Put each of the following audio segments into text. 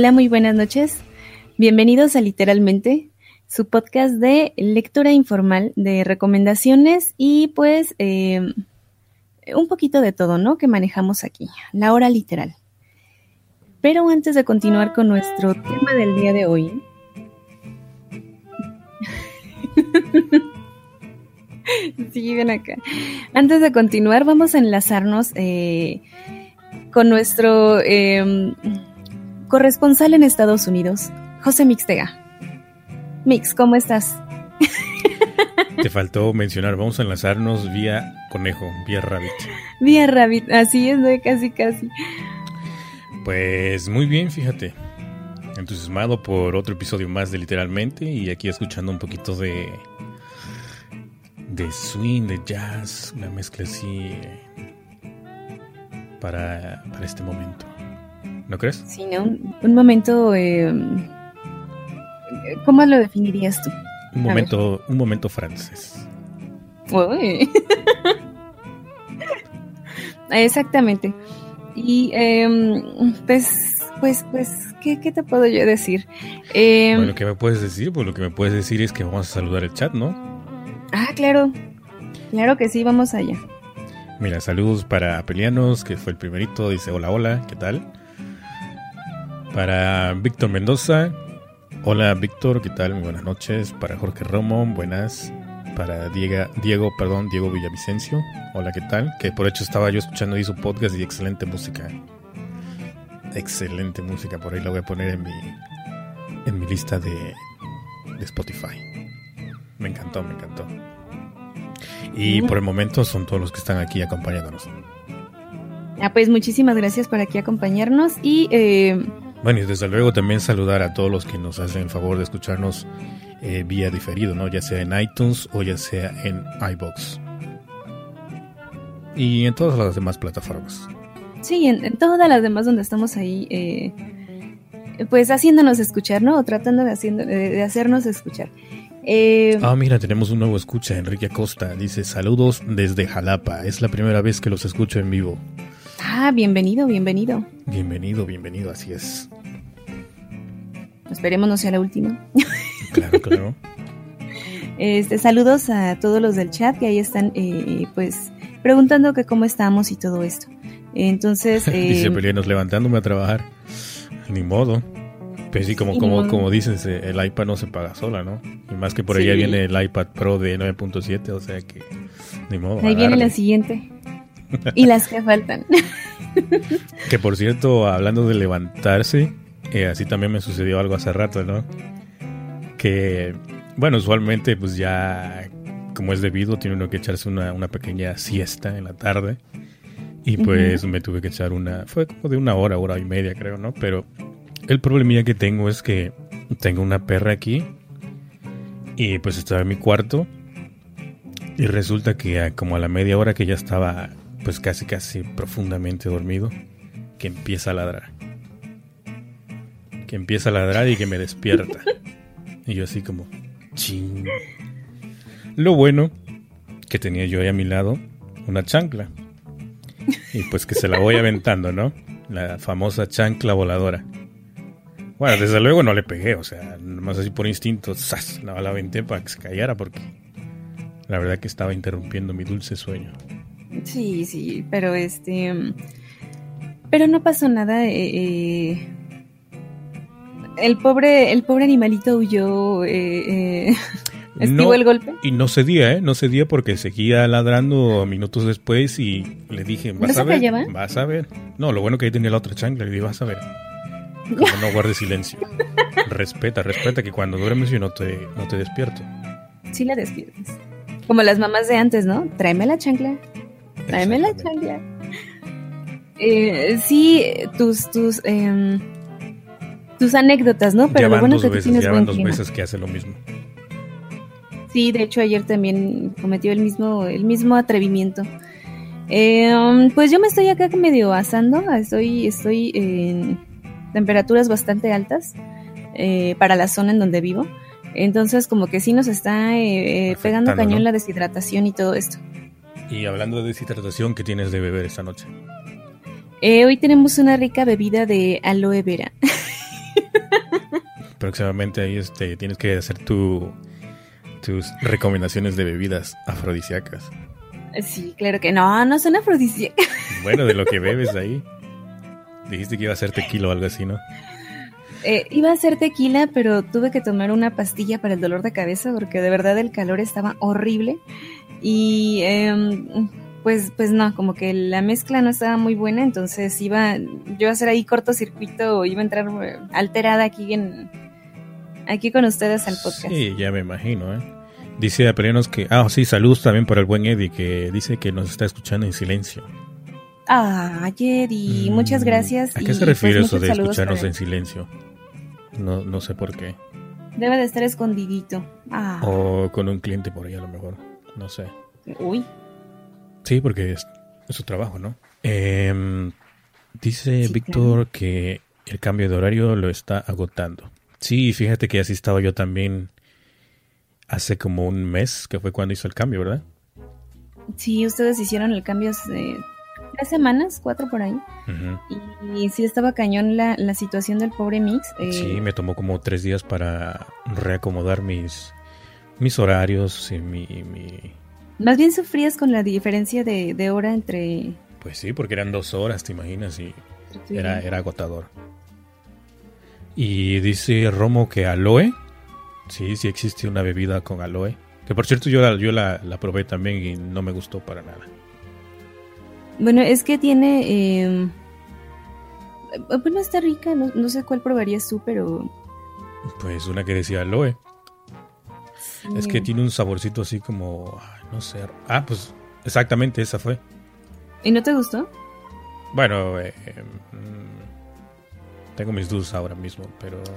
Hola, muy buenas noches. Bienvenidos a Literalmente, su podcast de lectura informal, de recomendaciones y pues eh, un poquito de todo, ¿no? Que manejamos aquí, la hora literal. Pero antes de continuar con nuestro tema del día de hoy, sí, ven acá. Antes de continuar, vamos a enlazarnos eh, con nuestro em, corresponsal en Estados Unidos, José Mixtega. Mix, ¿cómo estás? Te faltó mencionar, vamos a enlazarnos vía conejo, vía rabbit. Vía rabbit, así es, casi, casi. Pues muy bien, fíjate. Entusiasmado por otro episodio más de Literalmente y aquí escuchando un poquito de de swing, de jazz, una mezcla así para, para este momento. ¿No crees? Sí, ¿no? Un, momento... Eh, ¿Cómo lo definirías tú? Un momento, un momento francés. Exactamente. Y em, pues, pues, pues, ¿qué, te puedo yo decir? Eh, bueno, ¿qué me puedes decir? Pues lo que me puedes decir es que vamos a saludar el chat, ¿no? Ah, claro. Claro que sí, vamos allá. Mira, saludos para Pelianos, que fue el primerito, dice hola, hola, ¿qué tal? Para Víctor Mendoza, hola Víctor, ¿qué tal? Muy buenas noches. Para Jorge Romo, buenas. Para Diego, Diego, perdón, Diego Villavicencio, hola, ¿qué tal? Que por hecho estaba yo escuchando ahí su podcast y excelente música. Excelente música, por ahí la voy a poner en mi, en mi lista de, de Spotify. Me encantó, me encantó. Y por el momento son todos los que están aquí acompañándonos. Ah, pues muchísimas gracias por aquí acompañarnos y... Eh, bueno, y desde luego también saludar a todos los que nos hacen el favor de escucharnos eh, vía diferido, ¿no? Ya sea en iTunes o ya sea en iBox. Y en todas las demás plataformas. Sí, en, todas las demás donde estamos ahí, eh, pues haciéndonos escuchar, ¿no? O tratando de, haciendo, de hacernos escuchar. Eh, ah, mira, tenemos un nuevo escucha, Enrique Acosta. Dice, saludos desde Jalapa. Es la primera vez que los escucho en vivo. Ah, bienvenido, bienvenido. Bienvenido, bienvenido, así es. Esperemos no sea la última. Claro, claro. Este, saludos a todos los del chat que ahí están, eh, pues, preguntando que cómo estamos y todo esto. Entonces... Dice eh, Pelianos, levantándome a trabajar. Ni modo. Pues sí, como, como, como dices, eh, el iPad no se paga sola, ¿no? Y más que por allá viene el iPad Pro de 9.7, o sea que ni modo. Ahí viene la siguiente. Y las que faltan. que por cierto, hablando de levantarse, eh, así también me sucedió algo hace rato, ¿no? Que, bueno, usualmente pues ya, como es debido, tiene uno que echarse una, una pequeña siesta en la tarde. Y pues me tuve que echar una, fue como de una hora, hora y media creo, ¿no? Pero el problemilla que tengo es que tengo una perra aquí y pues estaba en mi cuarto y resulta que como a la media hora que ya estaba pues casi casi profundamente dormido, que empieza a ladrar. Que empieza a ladrar y que me despierta. Y yo así como, ching. Lo bueno que tenía yo ahí a mi lado una chancla. Y pues que se la voy aventando, ¿no? La famosa chancla voladora. Bueno, desde luego no le pegué, o sea, nomás así por instinto, ¡zas! la aventé para que se callara porque la verdad que estaba interrumpiendo mi dulce sueño. Sí, sí, pero este... Pero no pasó nada. Eh, eh el pobre, el pobre animalito huyó. Eh, eh ¿Esquivó el golpe? Y no cedía, ¿eh? No cedía porque seguía ladrando minutos después y le dije, vas a ver, vas a ver. No, lo bueno que ahí tenía la otra chancla, le dije, vas a ver. Como no guarde silencio. respeta, respeta que cuando duermes yo no te, no te despierto. Sí la despiertas. Como las mamás de antes, ¿no? Tráeme la chancla. Tráeme la chancla. Eh, sí, tus, tus, eh, tus anécdotas, ¿no? Pero lo bueno es que veces, tienes buen dos veces que hace lo mismo. Sí, de hecho ayer también cometió el mismo, el mismo atrevimiento. Eh, pues yo me estoy acá medio asando, estoy, estoy en temperaturas bastante altas eh, para la zona en donde vivo. Entonces como que sí nos está eh, pegando cañón la deshidratación y todo esto. Y hablando de deshidratación, ¿qué tienes de beber esta noche? Eh, hoy tenemos una rica bebida de aloe vera. próximamente ahí este, tienes que hacer tu, tus recomendaciones de bebidas afrodisíacas. Sí, claro que no, no son afrodisíacas. Bueno, de lo que bebes ahí. Dijiste que iba a ser tequila o algo así, ¿no? Eh, iba a ser tequila, pero tuve que tomar una pastilla para el dolor de cabeza porque de verdad el calor estaba horrible. Y em, pues, pues no, como que la mezcla no estaba muy buena, entonces iba yo a hacer ahí cortocircuito, iba a entrar eh, alterada aquí en aquí con ustedes al podcast. Sí, ya me imagino, ¿eh? Dice Apelianos que, ah, sí, saludos también para el buen Eddie, que dice que nos está escuchando en silencio. Ah, Eddie, muchas mm, gracias. ¿A qué se pues, refiere eso de escucharnos en silencio? No, no sé por qué. Debe de estar escondidito. Ah. O con un cliente por ahí a lo mejor. No sé. Uy. Sí, porque es, su trabajo, ¿no? Em, dice Víctor que el cambio de horario lo está agotando. Sí, fíjate que así estaba yo también hace como un mes, que fue cuando hizo el cambio, ¿verdad? Sí, ustedes hicieron el cambio hace tres semanas, cuatro por ahí. y, sí estaba cañón la, la situación del pobre Mix. Eh, sí, me tomó como tres días para reacomodar mis, mis horarios y mi, mi, más bien sufrías con la diferencia de, hora entre... Pues sí, porque eran dos horas, te imaginas, y era, era agotador. Y dice Romo que aloe. Sí, sí existe una bebida con aloe. Que por cierto yo, la, yo la, probé también y no me gustó para nada. Bueno, es que tiene... Eh, bueno, está rica, no, no, sé cuál probarías tú, pero... Pues una que decía aloe. Es que tiene un saborcito así como... No sé. Ah, pues exactamente esa fue. ¿Y no te gustó? Bueno, eh, tengo mis dudas ahora mismo, pero...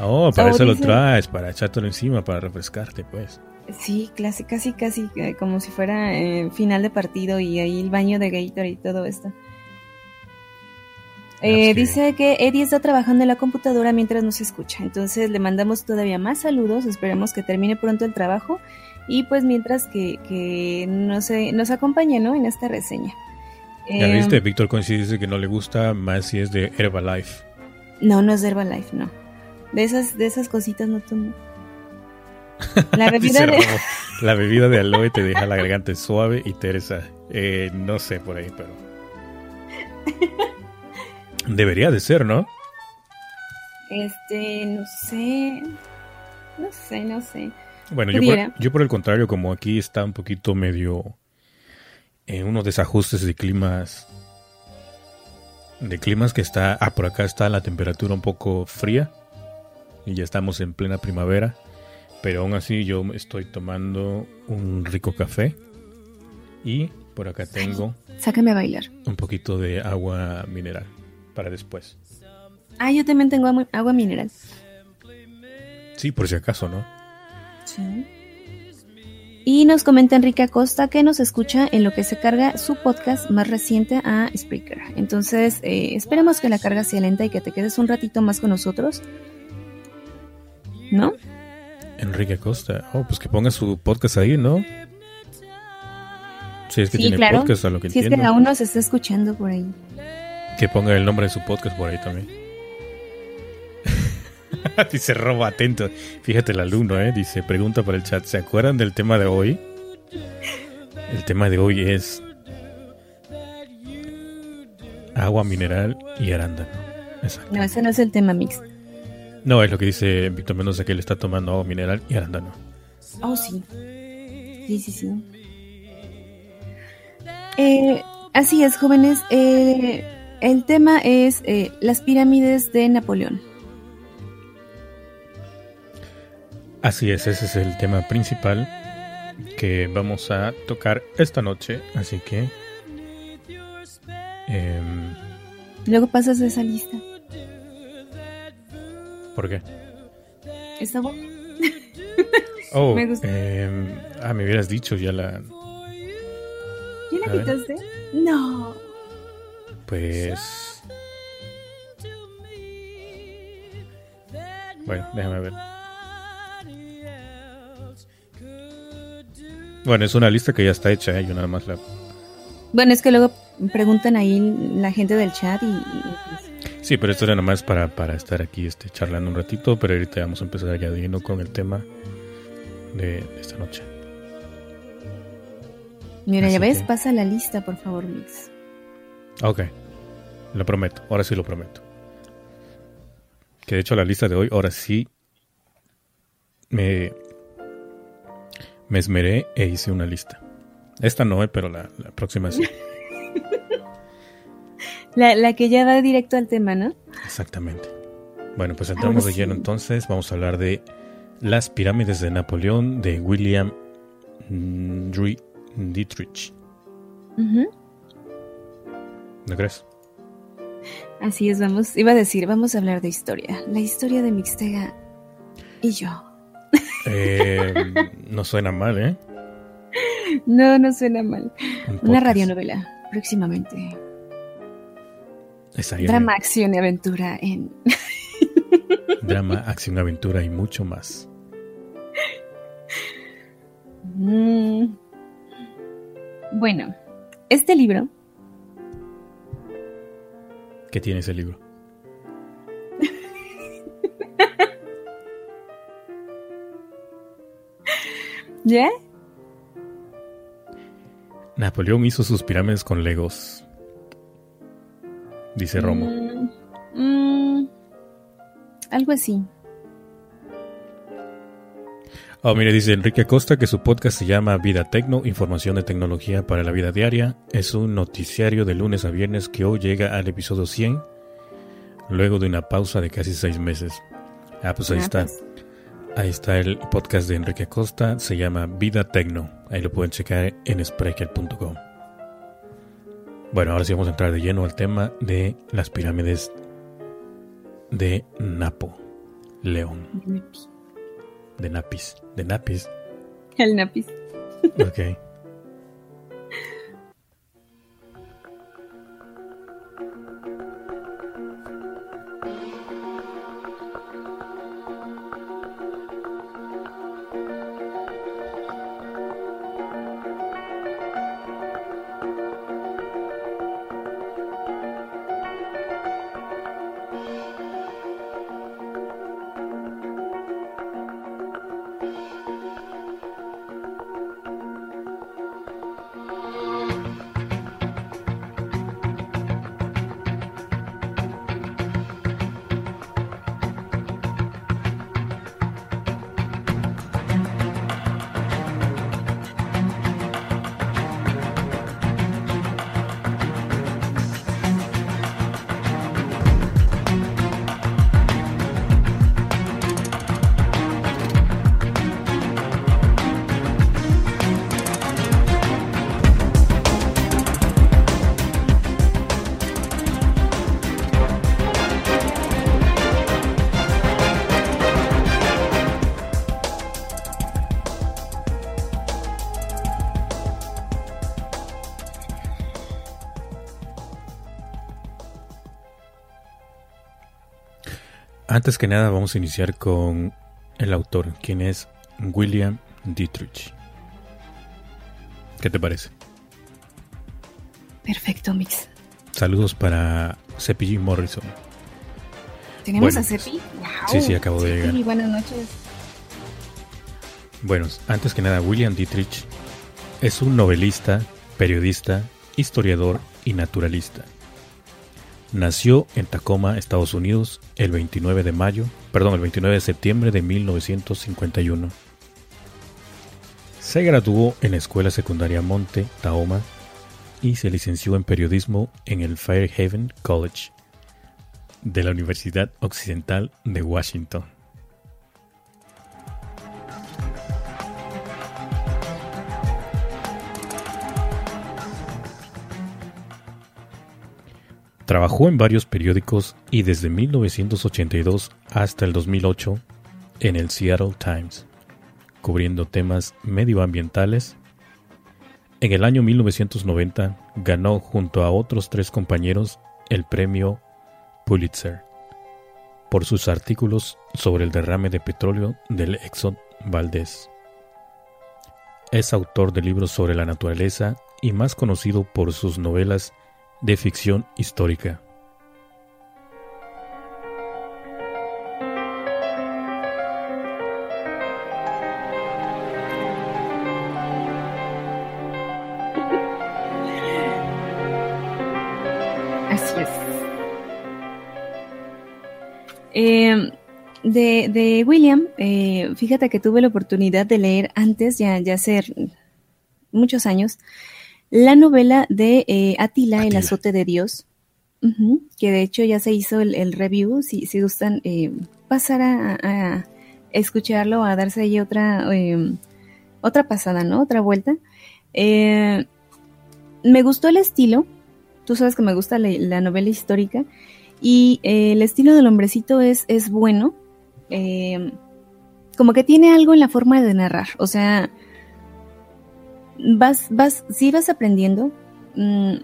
Oh, para eso lo traes, para echártelo encima, para refrescarte, pues. Sí, casi, casi, casi eh, como si fuera eh, final de partido y ahí el baño de Gator y todo esto. Eh, dice que Eddie está trabajando en la computadora mientras nos escucha, entonces le mandamos todavía más saludos, esperemos que termine pronto el trabajo y pues mientras que, que nos, nos acompañe ¿no? en esta reseña. Ya eh, viste, Víctor Coincide dice que no le gusta más si es de Herbalife. No, no es de Herbalife, no. De esas, de esas cositas no tomo. La bebida, de... la bebida de aloe te deja la garganta suave y teresa. Eh, no sé por ahí, pero... Debería de ser, ¿no? Este, no sé. No sé, no sé. Bueno, yo por, el contrario, como aquí está un poquito medio en unos desajustes de climas. De climas que está. Ah, por acá está la temperatura un poco fría. Y ya estamos en plena primavera. Pero aún así yo estoy tomando un rico café. Y por acá tengo. Sácame a bailar. Un poquito de agua mineral para después. Ah, yo también tengo agua, mineral. Sí, por si acaso, ¿no? Sí. Y nos comenta Enrique Acosta que nos escucha en lo que se carga su podcast más reciente a Spreaker. Entonces, eh, esperemos que la carga sea lenta y que te quedes un ratito más con nosotros. ¿No? Enrique Acosta. Oh, pues que ponga su podcast ahí, ¿no? Si es que tiene podcast, a lo que Si es que aún nos está escuchando por ahí. Que ponga el nombre de su podcast por ahí también. Dice robo atento. Fíjate el alumno, ¿eh? Dice, pregunta por el chat. ¿Se acuerdan del tema de hoy? El tema de hoy es agua mineral y arándano. No, ese no es el tema mix. No, es lo que dice Víctor Mendoza que él está tomando agua mineral y arándano. Oh, sí. Sí, sí, sí. Eh, así es, jóvenes. Eh, el tema es eh, las pirámides de Napoleón. Así es, ese es el tema principal que vamos a tocar esta noche, así que... Em, Luego pasas esa lista. ¿Por qué? Está bueno. Oh, me gusta. Em, ah, me hubieras dicho ya la... ¿Ya la quitaste? No. Pues... Bueno, déjame ver. Bueno, es una lista que ya está hecha, ¿eh? yo nada más la... Bueno, es que luego preguntan ahí la gente del chat y... Sí, pero esto era nomás para, para estar aquí este, charlando un ratito, pero ahorita vamos a empezar ya de con el tema de, esta noche. Mira, ya ves, pasa la lista, por favor, Mix. Ok, lo prometo, ahora sí lo prometo. Que de hecho la lista de hoy, ahora sí, me, me esmeré e hice una lista. Esta no, eh, pero la, la próxima sí. la, la, que ya va directo al tema, ¿no? Exactamente. Bueno, pues entramos de lleno entonces. Vamos a hablar de las pirámides de Napoleón de William Dietrich. ¿No crees? Así es, vamos, iba a decir, vamos a hablar de historia. La historia de Mixtega y yo. Eh, no suena mal, ¿eh? No, no suena mal. Una radionovela, próximamente. Drama, acción y aventura en... Drama, acción, aventura y mucho más. Mm. Bueno, este libro... ¿Qué tiene ese libro? ¿Ya? Napoleón hizo sus pirámides con legos. Dice Romo. Mm, mm, algo así. Oh, mire, dice Enrique Acosta que su podcast se llama Vida Tecno, información de tecnología para la vida diaria. Es un noticiario de lunes a viernes que hoy llega al episodio 100, luego de una pausa de casi seis meses. Ah, pues ahí ah, está. Pues. Ahí está el podcast de Enrique Acosta, se llama Vida Tecno. Ahí lo pueden checar en spreaker.com. Bueno, ahora sí vamos a entrar de lleno al tema de las pirámides de Napo, León. De Napis. De Napis. El Napis. Ok. Antes que nada vamos a iniciar con el autor, quien es William Dietrich. ¿Qué te parece? Perfecto, Mix. Saludos para Seppi Morrison. ¿Tenemos a Seppi? Sí, sí, acabo de llegar. buenas noches. Bueno, antes que nada, William Dietrich es un novelista, periodista, historiador y naturalista. Nació en Tacoma, Estados Unidos, el 29 de mayo, perdón, el 29 de septiembre de 1951. Se graduó en la Escuela Secundaria Monte, Tahoma, y se licenció en periodismo en el Fairhaven College de la Universidad Occidental de Washington. Trabajó en varios periódicos y desde 1982 hasta el 2008 en el Seattle Times, cubriendo temas medioambientales. En el año 1990 ganó junto a otros tres compañeros el premio Pulitzer por sus artículos sobre el derrame de petróleo del Exxon Valdez. Es autor de libros sobre la naturaleza y más conocido por sus novelas de ficción histórica. Así es. Eh, de, de, William, eh, fíjate que tuve la oportunidad de leer antes, ya, ya hace muchos años, la novela de eh, Atila, El azote de Dios, que de hecho ya se hizo el, review, si, si gustan eh, pasar a, escucharlo, a darse ahí otra, em, otra pasada, ¿no? Otra vuelta. me gustó el estilo, tú sabes que me gusta la, novela histórica, y el estilo del hombrecito es, es bueno, eh, como que tiene algo en la forma de narrar. O sea, vas, vas, sí vas aprendiendo. Mm,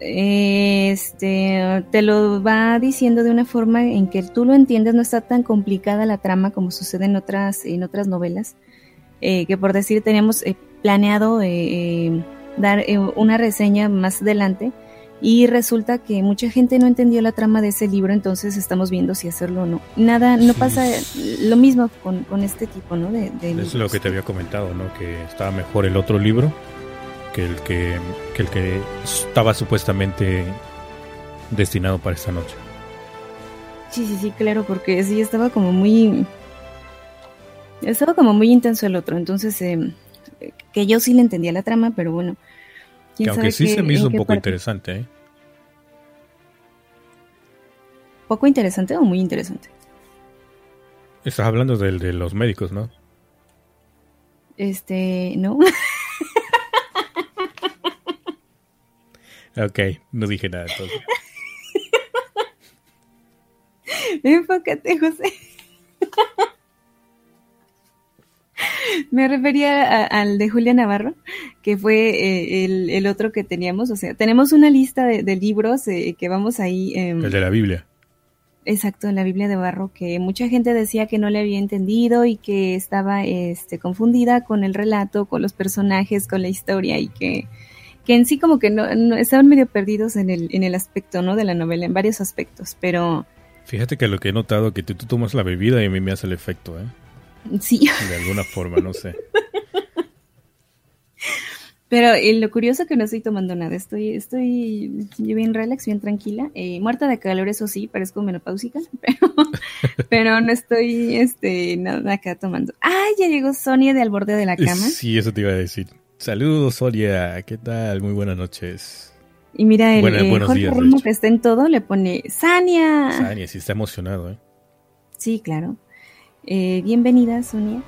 este te lo va diciendo de una forma en que tú lo entiendes, no está tan complicada la trama como sucede en otras, en otras novelas. Eh, que por decir teníamos eh, planeado dar una reseña más adelante y resulta que mucha gente no entendió la trama de ese libro, entonces estamos viendo si hacerlo o no. Nada, no pasa lo mismo con, este tipo, ¿no? De, es lo que te había comentado, ¿no? Que estaba mejor el otro libro que el que, que el que estaba supuestamente destinado para esta noche. Sí, sí, sí, claro, porque sí estaba como muy... Estaba como muy intenso el otro, entonces em, que yo sí le entendía la trama, pero bueno, que aunque sí se me hizo un poco interesante, ¿eh? ¿Poco interesante o muy interesante? Estás hablando del de los médicos, ¿no? Este, no. ok, no dije nada entonces. Enfócate, José. Me refería al de Julia Navarro, que fue eh, el, otro que teníamos. O sea, tenemos una lista de, libros eh, que vamos ahí. Em, el de la Biblia. Exacto, en la Biblia de Barro, que mucha gente decía que no le había entendido y que estaba este, confundida con el relato, con los personajes, con la historia y que, que en sí como que no, estaban medio perdidos en el, en el aspecto, ¿no? De la novela, en varios aspectos, pero... Fíjate que lo que he notado que tú, tú tomas la bebida y a mí me hace el efecto, ¿eh? Sí. De alguna forma, no sé. Pero eh, lo curioso que no estoy tomando nada, estoy, estoy bien relax, bien tranquila, eh, muerta de calor, eso sí, parezco menopáusica, pero, pero no estoy este, nada acá tomando. ¡Ay, ya llegó Sonia de al borde de la cama! Sí, eso te iba a decir. Saludos, Sonia, ¿qué tal? Muy buenas noches. Y mira, el eh, Jorge Romo que está en todo le pone ¡Sania! Sania, sí está emocionado, ¿eh? Sí, claro. Eh, bienvenida, Sonia.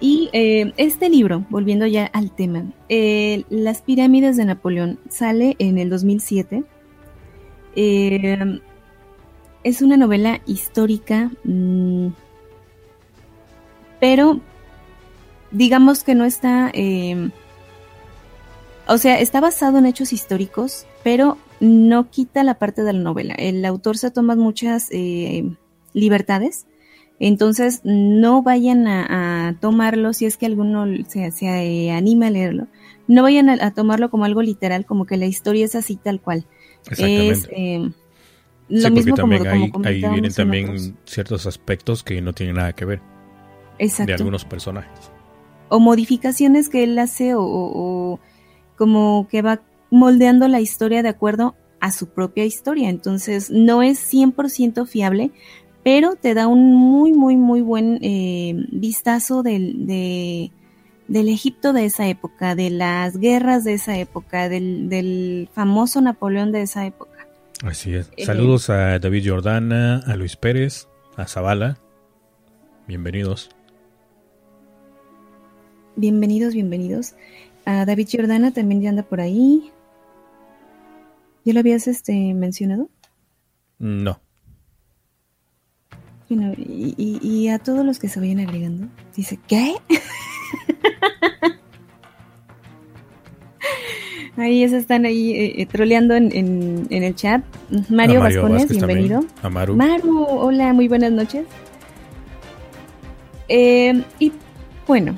Y eh, este libro, volviendo ya al tema, eh, Las pirámides de Napoleón, sale en el 2007. es una novela histórica, mm, pero digamos que no está... o sea, está basado en hechos históricos, pero no quita la parte de la novela. El autor se toma muchas libertades entonces, no vayan a, tomarlo, si es que alguno se, se eh, anima a leerlo, no vayan a, tomarlo como algo literal, como que la historia es así tal cual. Es, eh, lo mismo también como, ahí, vienen también ciertos aspectos que no tienen nada que ver. De algunos personajes. O modificaciones que él hace o como que va moldeando la historia de acuerdo a su propia historia. Entonces, no es 100% fiable, pero te da un muy, muy, muy buen eh, vistazo del, del Egipto de esa época, de las guerras de esa época, del, famoso Napoleón de esa época. Así es. Eh, Saludos a David Jordana, a Luis Pérez, a Zavala. Bienvenidos. Bienvenidos, bienvenidos. A David Jordana también ya anda por ahí. ¿Ya lo habías este, mencionado? No y, a todos los que se vayan agregando, dice, ¿qué? ahí se están ahí eh, eh, troleando en, el chat. Mario, Vascones, bienvenido. A Maru. Maru, hola, muy buenas noches. Eh, y bueno,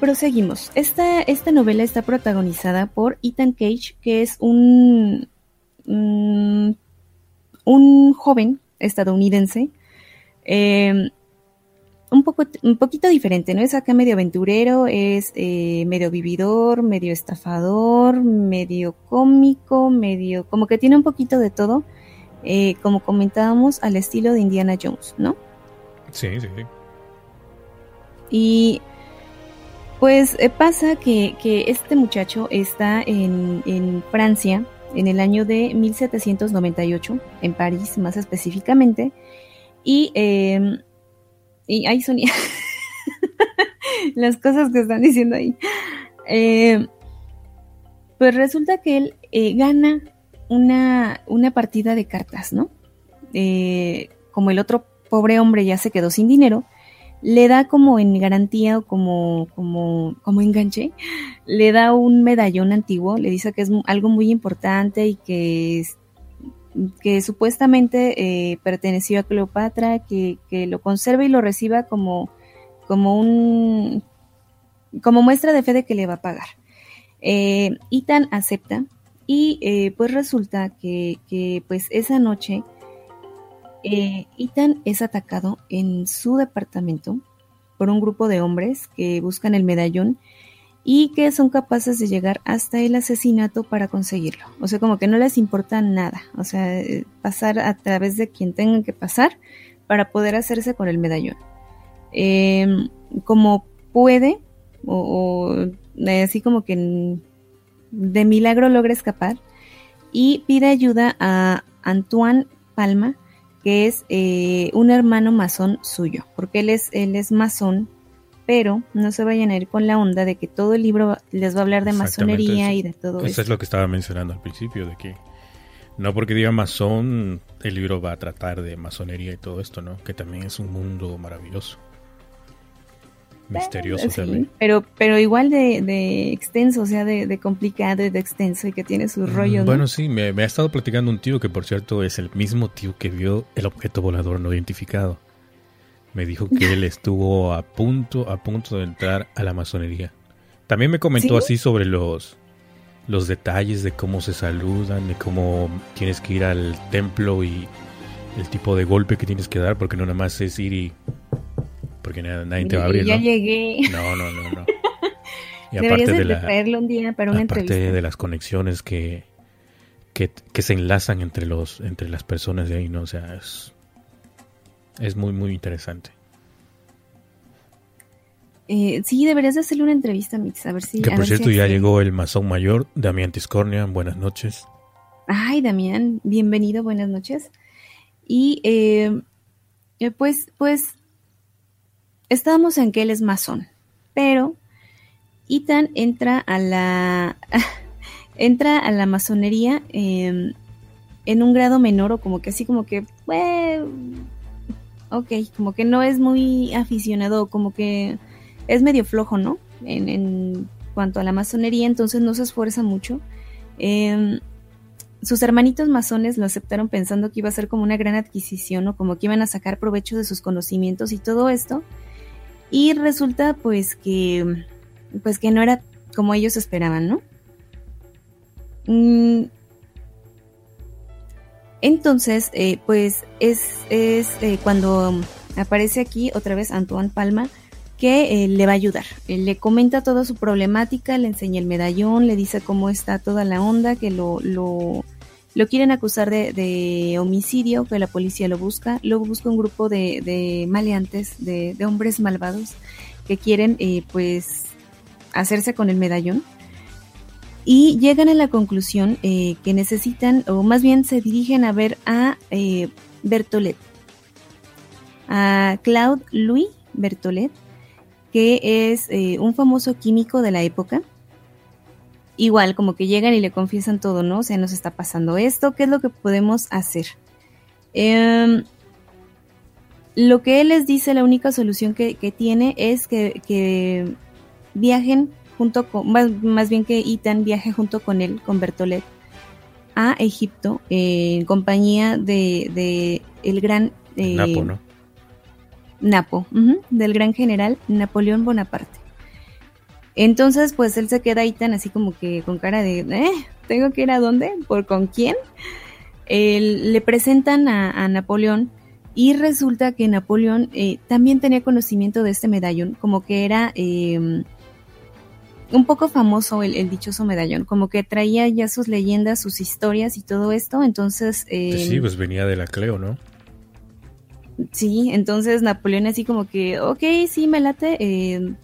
proseguimos. Esta, esta novela está protagonizada por Ethan Cage, que es un, mm, un joven estadounidense eh, un, poco, un poquito diferente, ¿no? Es acá medio aventurero, es eh, medio vividor, medio estafador, medio cómico, medio, como que tiene un poquito de todo. eh, como comentábamos, al estilo de Indiana Jones, ¿no? Sí, sí, sí. Y pues eh, pasa que, este muchacho está en, en, Francia en el año de 1798, en París más específicamente, y, eh, y ahí sonía las cosas que están diciendo ahí. Eh, pues resulta que él eh, gana una, una, partida de cartas, ¿no? como el otro pobre hombre ya se quedó sin dinero, le da como en garantía o como, como, como enganche, le da un medallón antiguo, le dice que es algo muy importante y que, que supuestamente eh, perteneció a Cleopatra, que, lo conserve y lo reciba como, como un como muestra de fe de que le va a pagar. Eh, Itan acepta y eh, pues resulta que, que pues esa noche eh, Ethan es atacado en su departamento por un grupo de hombres que buscan el medallón y que son capaces de llegar hasta el asesinato para conseguirlo. O sea, como que no les importa nada. O sea, eh, pasar a través de quien tengan que pasar para poder hacerse con el medallón. Em, como puede, o, así como que de milagro logra escapar y pide ayuda a Antoine Palma, que es eh, un hermano masón suyo, porque él es, él es masón, pero no se vayan a ir con la onda de que todo el libro les va a hablar de masonería y de todo eso. Eso es lo que estaba mencionando al principio, de que no porque diga masón, el libro va a tratar de masonería y todo esto, ¿no? Que también es un mundo maravilloso misterioso también. Pero, pero igual de, extenso, o sea, de, complicado y de extenso y que tiene su mm, rollo. Bueno, sí, me, ha estado platicando un tío que por cierto es el mismo tío que vio el objeto volador no identificado. Me dijo que él estuvo a punto, a punto de entrar a la masonería. También me comentó así sobre los, los detalles de cómo se saludan, de cómo tienes que ir al templo y el tipo de golpe que tienes que dar, porque no nada más es ir y porque nadie te va a abrir. Ya llegué. No, no, no, no. Y aparte de, la, traerlo un día para una aparte de las conexiones que, que, se enlazan entre los entre las personas de ahí, ¿no? O sea, es, es muy, muy interesante. Eh, sí, deberías de hacerle una entrevista, Mix, a ver si... Que por cierto, ya llegó el masón mayor, Damián Tiscornia, buenas noches. Ay, Damián, bienvenido, buenas noches. Y eh, eh, pues, pues estábamos en que él es masón, pero Ethan entra a la entra a la masonería em, en un grado menor o como que así como que ok, como que no es muy aficionado, como que es medio flojo, ¿no? En, cuanto a la masonería, entonces no se esfuerza mucho. Em, sus hermanitos masones lo aceptaron pensando que iba a ser como una gran adquisición o como que iban a sacar provecho de sus conocimientos y todo esto. Y resulta pues que pues que no era como ellos esperaban, ¿no? Mm. Entonces, eh, pues es, es eh, cuando aparece aquí otra vez Antoine Palma que eh, le va a ayudar. le comenta toda su problemática, le enseña el medallón, le dice cómo está toda la onda, que lo, lo lo quieren acusar de, homicidio, que la policía lo busca. Luego busca un grupo de, maleantes, de, hombres malvados, que quieren eh, pues hacerse con el medallón. Y llegan a la conclusión eh, que necesitan, o más bien se dirigen a ver a eh, Bertolet, a Claude Louis Bertolet, que es un famoso químico de la época, igual como que llegan y le confiesan todo, ¿no? O sea, nos está pasando esto, ¿qué es lo que podemos hacer? Em, lo que él les dice, la única solución que, tiene es que, viajen junto con, más, bien que Ethan viaje junto con él, con Bertolet, a Egipto en compañía de, el gran... Eh, Napo, ¿no? Napo, del gran general Napoleón Bonaparte. Entonces, pues él se queda ahí tan así como que con cara de, ¿eh? ¿Tengo que ir a dónde? ¿Por con quién? le presentan a, Napoleón y resulta que Napoleón eh, también tenía conocimiento de este medallón, como que era, em, un poco famoso el, dichoso medallón, como que traía ya sus leyendas, sus historias y todo esto, entonces... Eh, sí, pues venía de la Cleo, ¿no? Sí, entonces Napoleón así como que, ok, sí, me late, eh,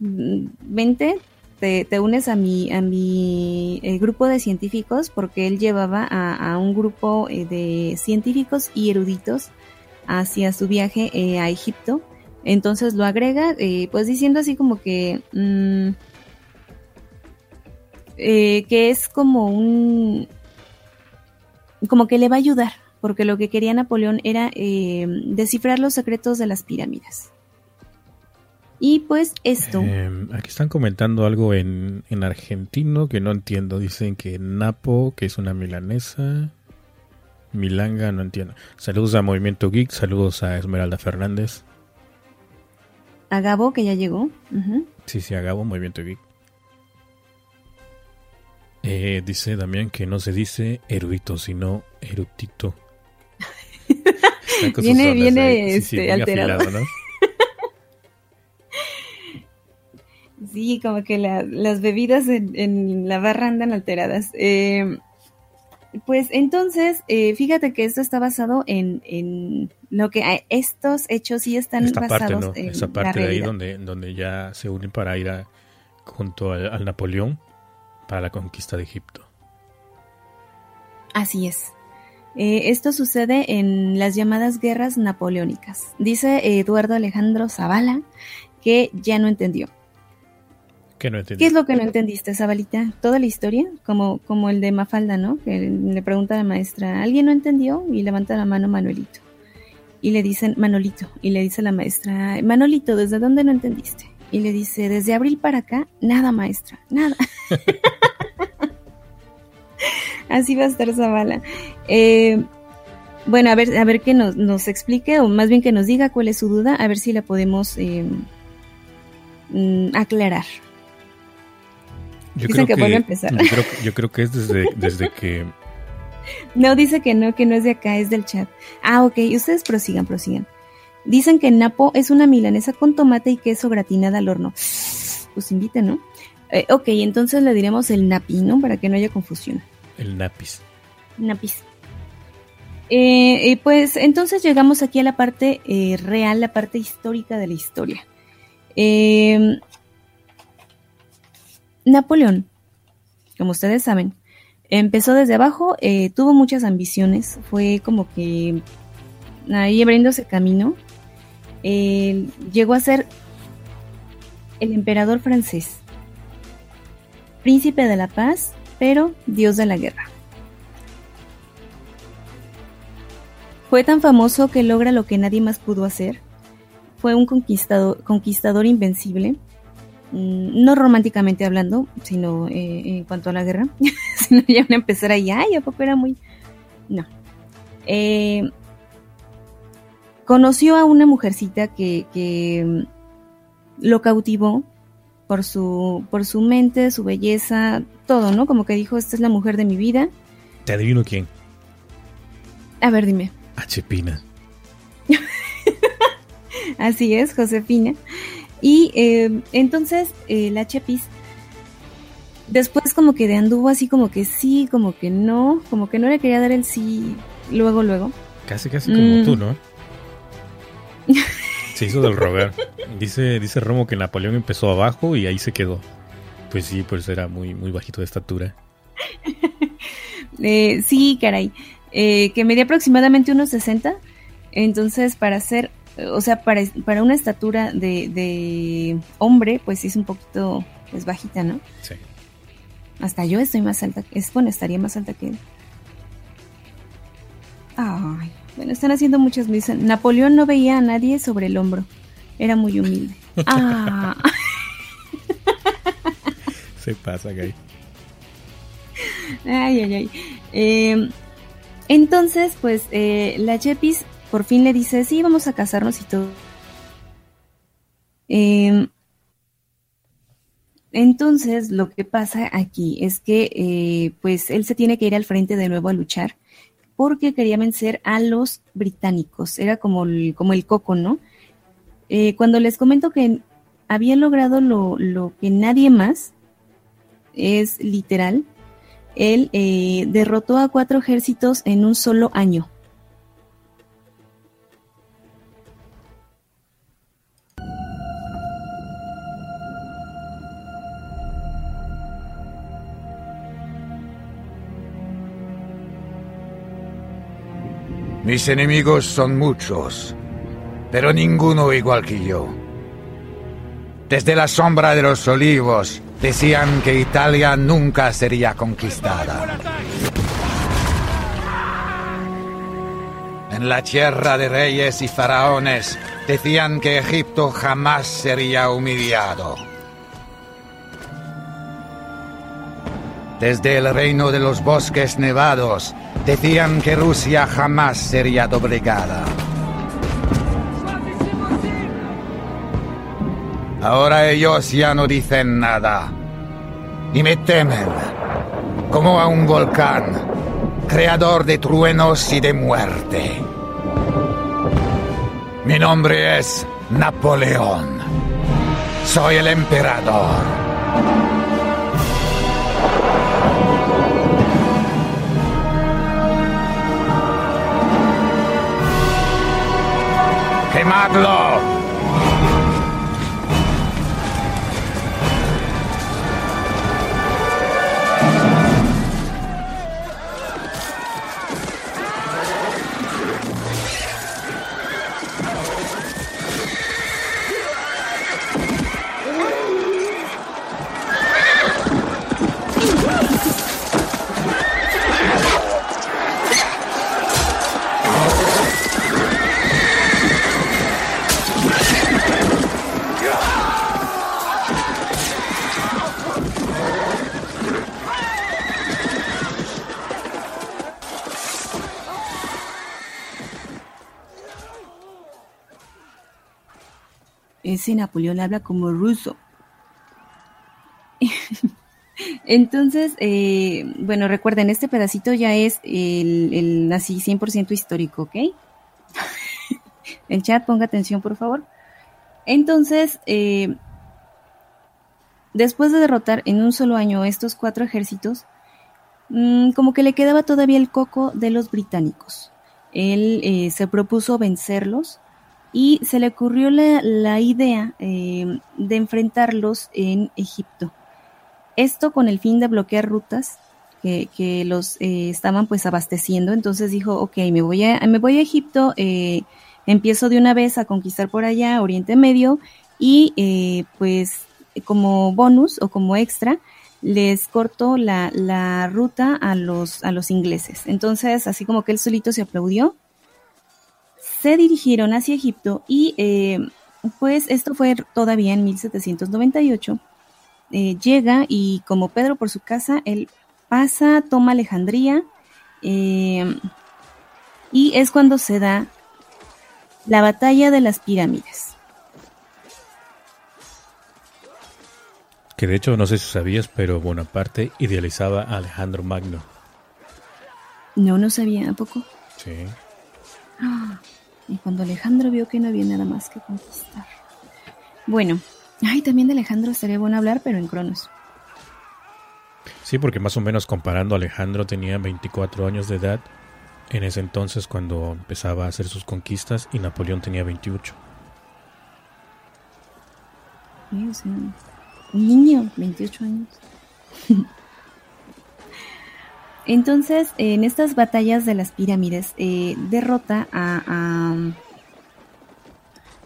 vente, te, unes a mi, a mi eh, grupo de científicos, porque él llevaba a, un grupo eh, de científicos y eruditos hacia su viaje a Egipto. Entonces lo agrega, pues diciendo así como que... Mm, que es como un... como que le va a ayudar porque lo que quería Napoleón era eh, descifrar los secretos de las pirámides. Y pues esto. Em, aquí están comentando algo en, argentino que no entiendo. Dicen que Napo, que es una milanesa. Milanga, no entiendo. Saludos a Movimiento Geek, saludos a Esmeralda Fernández. A Gabo, que ya llegó. Sí, sí, a Gabo, Movimiento Geek. Eh, dice también que no se dice erudito, sino erudito viene, viene este, alterado. ¿no? sí, como que las bebidas en, la barra andan alteradas. Em, pues entonces, eh, fíjate que esto está basado en, lo que estos hechos sí están basados en Esa parte de ahí donde, donde ya se unen para ir junto al Napoleón para la conquista de Egipto. Así es. Eh, esto sucede en las llamadas guerras napoleónicas. Dice Eduardo Alejandro Zavala que ya no entendió. ¿Qué no? ¿Qué es lo que no entendiste, Zabalita? ¿Toda la historia? Como, como el de Mafalda, ¿no? Que le pregunta a la maestra, ¿alguien no entendió? Y levanta la mano Manuelito. Y le dicen, Manolito. Y le dice la maestra, Manolito, ¿desde dónde no entendiste? Y le dice, desde abril para acá, nada, maestra, nada. Así va a estar Zavala. Eh, bueno, a ver, a ver que nos, explique, o más bien que nos diga cuál es su duda, a ver si la podemos eh, mm, aclarar. Yo creo que, vuelve a empezar. Yo creo, que es desde, desde que. No, dice que no, que no es de acá, es del chat. Ah, ok, ustedes prosigan, prosigan. Dicen que Napo es una milanesa con tomate y queso gratinada al horno. Pues inviten, ¿no? Eh, ok, entonces le diremos el napi, ¿no? Para que no haya confusión. El napis. Napis. Eh, pues entonces llegamos aquí a la parte eh, real, la parte histórica de la historia. Eh, Napoleón, como ustedes saben, empezó desde abajo, tuvo muchas ambiciones, fue como que ahí abriéndose camino. llegó a ser el emperador francés, príncipe de la paz pero dios de la guerra. Fue tan famoso que logra lo que nadie más pudo hacer. Fue un conquistador, invencible, no románticamente hablando, sino eh, en cuanto a la guerra. sino ya van a empezar ahí, ay, ¿a poco era muy...? No. Eh, conoció a una mujercita que, que mm, lo cautivó por su, por su mente, su belleza, todo, ¿no? Como que dijo, esta es la mujer de mi vida. Te adivino quién. A ver, dime. Achepina. Así es, Josefina. Y eh, entonces eh, la Chepis, después como que de anduvo así como que sí, como que no, como que no le quería dar el sí luego, luego. Casi, casi como mm. tú, ¿no? Se hizo del rogar. Dice, dice Romo que Napoleón empezó abajo y ahí se quedó. Pues sí, pues era muy, muy bajito de estatura. Eh, sí, caray. Eh, que medía aproximadamente unos 60. Entonces, para hacer, o sea, para, para una estatura de, de hombre, pues sí es un poquito pues bajita, ¿no? Sí. Hasta yo estoy más alta. Es bueno, estaría más alta que él. Ay, bueno, están haciendo muchas misas. Napoleón no veía a nadie sobre el hombro. Era muy humilde. ah. Se pasa, Gay. Ay, ay, ay. Em, entonces, pues, eh, la Chepis por fin le dice, sí, vamos a casarnos y todo. Em, entonces, lo que pasa aquí es que, eh, pues, él se tiene que ir al frente de nuevo a luchar porque quería vencer a los británicos. Era como el, coco, ¿no? Eh, cuando les comento que había logrado lo, lo que nadie más, es literal, él eh, derrotó a cuatro ejércitos en un solo año. Mis enemigos son muchos, pero ninguno igual que yo. Desde la sombra de los olivos decían que Italia nunca sería conquistada. En la tierra de reyes y faraones decían que Egipto jamás sería humillado. Desde el reino de los bosques nevados decían que Rusia jamás sería doblegada. Ahora ellos ya no dicen nada. Y me temen, como a un volcán, creador de truenos y de muerte. Mi nombre es Napoleón. Soy el emperador. ¡Quemadlo! Ese Napoleón habla como ruso. Entonces, eh, bueno, recuerden, este pedacito ya es el, el así 100% histórico, ¿ok? el chat, ponga atención, por favor. Entonces, eh, después de derrotar en un solo año estos cuatro ejércitos, mmm, como que le quedaba todavía el coco de los británicos. Él eh, se propuso vencerlos y se le ocurrió la, la idea eh, de enfrentarlos en Egipto. Esto con el fin de bloquear rutas que, que los eh, estaban pues abasteciendo. Entonces dijo, ok, me voy a, me voy a Egipto, eh, empiezo de una vez a conquistar por allá Oriente Medio y eh, pues como bonus o como extra les corto la, la ruta a los, a los ingleses. Entonces así como que él solito se aplaudió se dirigieron hacia Egipto y eh, pues esto fue todavía en 1798. Eh, llega y como Pedro por su casa, él pasa, toma Alejandría eh, y es cuando se da la batalla de las pirámides. Que de hecho, no sé si sabías, pero Bonaparte idealizaba a Alejandro Magno. No, no sabía, ¿a poco? Sí. Y cuando Alejandro vio que no había nada más que conquistar. Bueno, ay, también de Alejandro estaría bueno hablar, pero en Cronos. Sí, porque más o menos comparando, Alejandro tenía 24 años de edad en ese entonces cuando empezaba a hacer sus conquistas y Napoleón tenía 28. Sí, o sea, un niño, 28 años. Entonces, en estas batallas de las pirámides, eh, derrota a,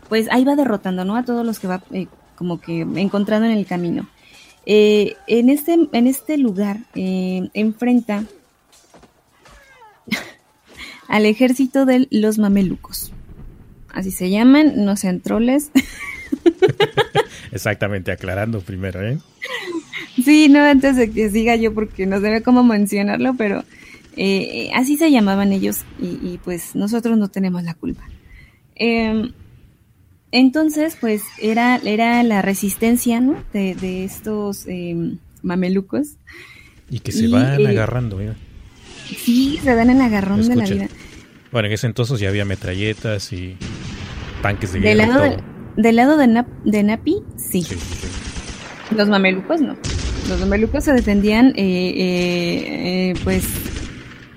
Pues ahí va derrotando, ¿no? A todos los que va eh, como que encontrando en el camino. Eh, en, este, en este lugar eh, enfrenta al ejército de los mamelucos. Así se llaman, no sean troles. Exactamente, aclarando primero, ¿eh? Sí, no, antes de que siga yo, porque no sé cómo mencionarlo, pero eh, así se llamaban ellos y, y, pues nosotros no tenemos la culpa. Eh, entonces, pues era, era la resistencia, ¿no? De, de estos eh, mamelucos. Y que se y, van eh, agarrando, mira. Sí, se dan en agarrón de la vida. Bueno, en ese entonces ya había metralletas y tanques de del guerra. Lado de, del lado de, de Napi, sí. Los mamelucos no. Los mamelucos se defendían, eh, eh, pues,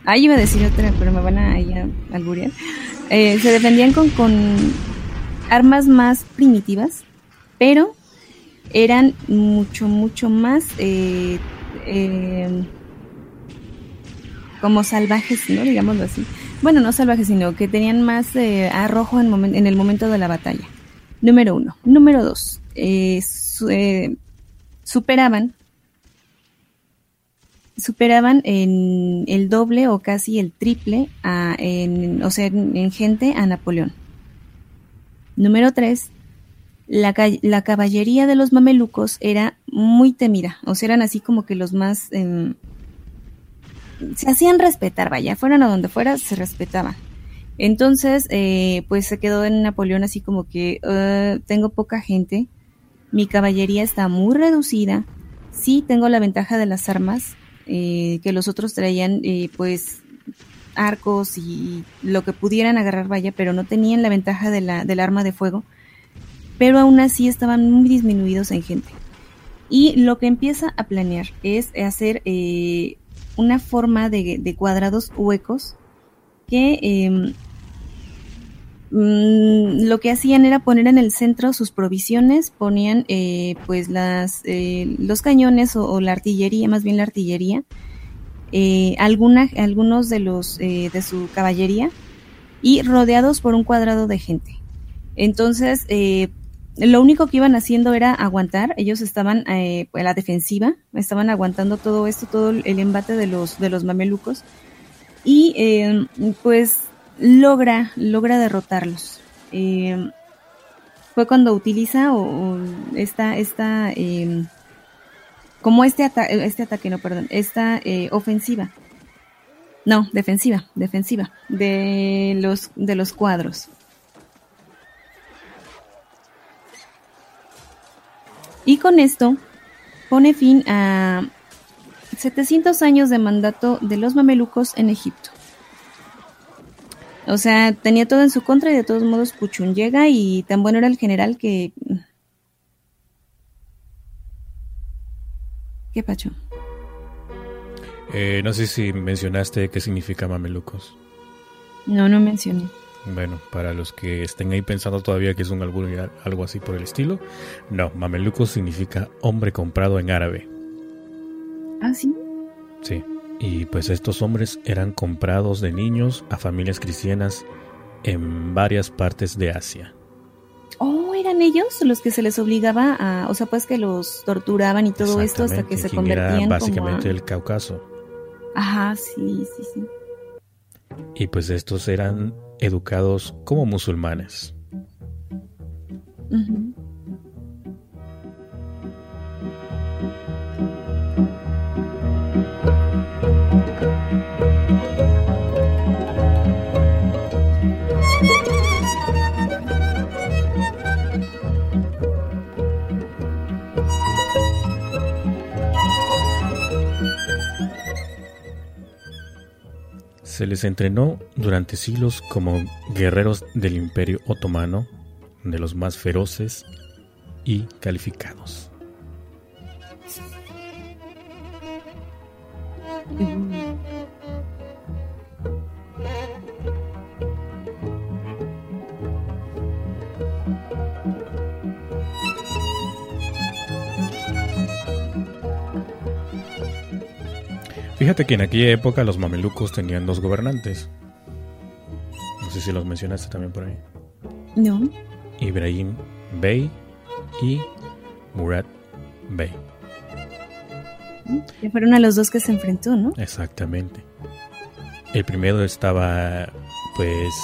ahí iba a decir otra, pero me van a, a alburear. se defendían con, con armas más primitivas, pero eran mucho, mucho más eh, eh, como salvajes, ¿no? Digámoslo así. Bueno, no salvajes, sino que tenían más eh, arrojo en, el momento de la batalla. Número uno. Número dos. superaban superaban en el doble o casi el triple, en, o sea, en gente a Napoleón. Número tres, la, la, caballería de los mamelucos era muy temida, o sea, eran así como que los más... Em, se hacían respetar, vaya, fueran a donde fuera, se respetaban. Entonces, eh, pues se quedó en Napoleón así como que uh, tengo poca gente, mi caballería está muy reducida, sí tengo la ventaja de las armas, eh, que los otros traían eh, pues arcos y lo que pudieran agarrar, vaya, pero no tenían la ventaja de la, del arma de fuego pero aún así estaban muy disminuidos en gente. Y lo que empieza a planear es hacer eh, una forma de, cuadrados huecos que em, mm, lo que hacían era poner en el centro sus provisiones, ponían eh, pues las, eh, los cañones o, la artillería, más bien la artillería, alguna, algunos de los de su caballería y rodeados por un cuadrado de gente. Entonces, lo único que iban haciendo era aguantar, ellos estaban eh, a la defensiva, estaban aguantando todo esto, todo el embate de los, de los mamelucos y eh, pues logra, logra derrotarlos. Eh, fue cuando utiliza o, esta, esta como este, este ataque, no, perdón, esta ofensiva, no, defensiva, defensiva de los, de los cuadros. Y con esto pone fin a 700 años de mandato de los mamelucos en Egipto. O sea, tenía todo en su contra y de todos modos Puchun llega y tan bueno era el general que... ¿Qué pacho? Eh, no sé si mencionaste qué significa mamelucos. No, no mencioné. Bueno, para los que estén ahí pensando todavía que es un albur algo así por el estilo, no, mameluco significa hombre comprado en árabe. ¿Ah, sí? Sí, y pues estos hombres eran comprados de niños a familias cristianas en varias partes de Asia. Oh, eran ellos los que se les obligaba a, o sea, pues que los torturaban y todo esto hasta que se convertían era básicamente el Cáucaso. Ajá, sí, sí, sí. Y pues estos eran educados como musulmanes. Se les entrenó durante siglos como guerreros del Imperio Otomano, de los más feroces y calificados. Fíjate que en aquella época los mamelucos tenían dos gobernantes. No sé si los mencionaste también por ahí. No. Ibrahim Bey y Murad Bey. Que fueron a los dos que se enfrentó, ¿no? Exactamente. El primero estaba, pues,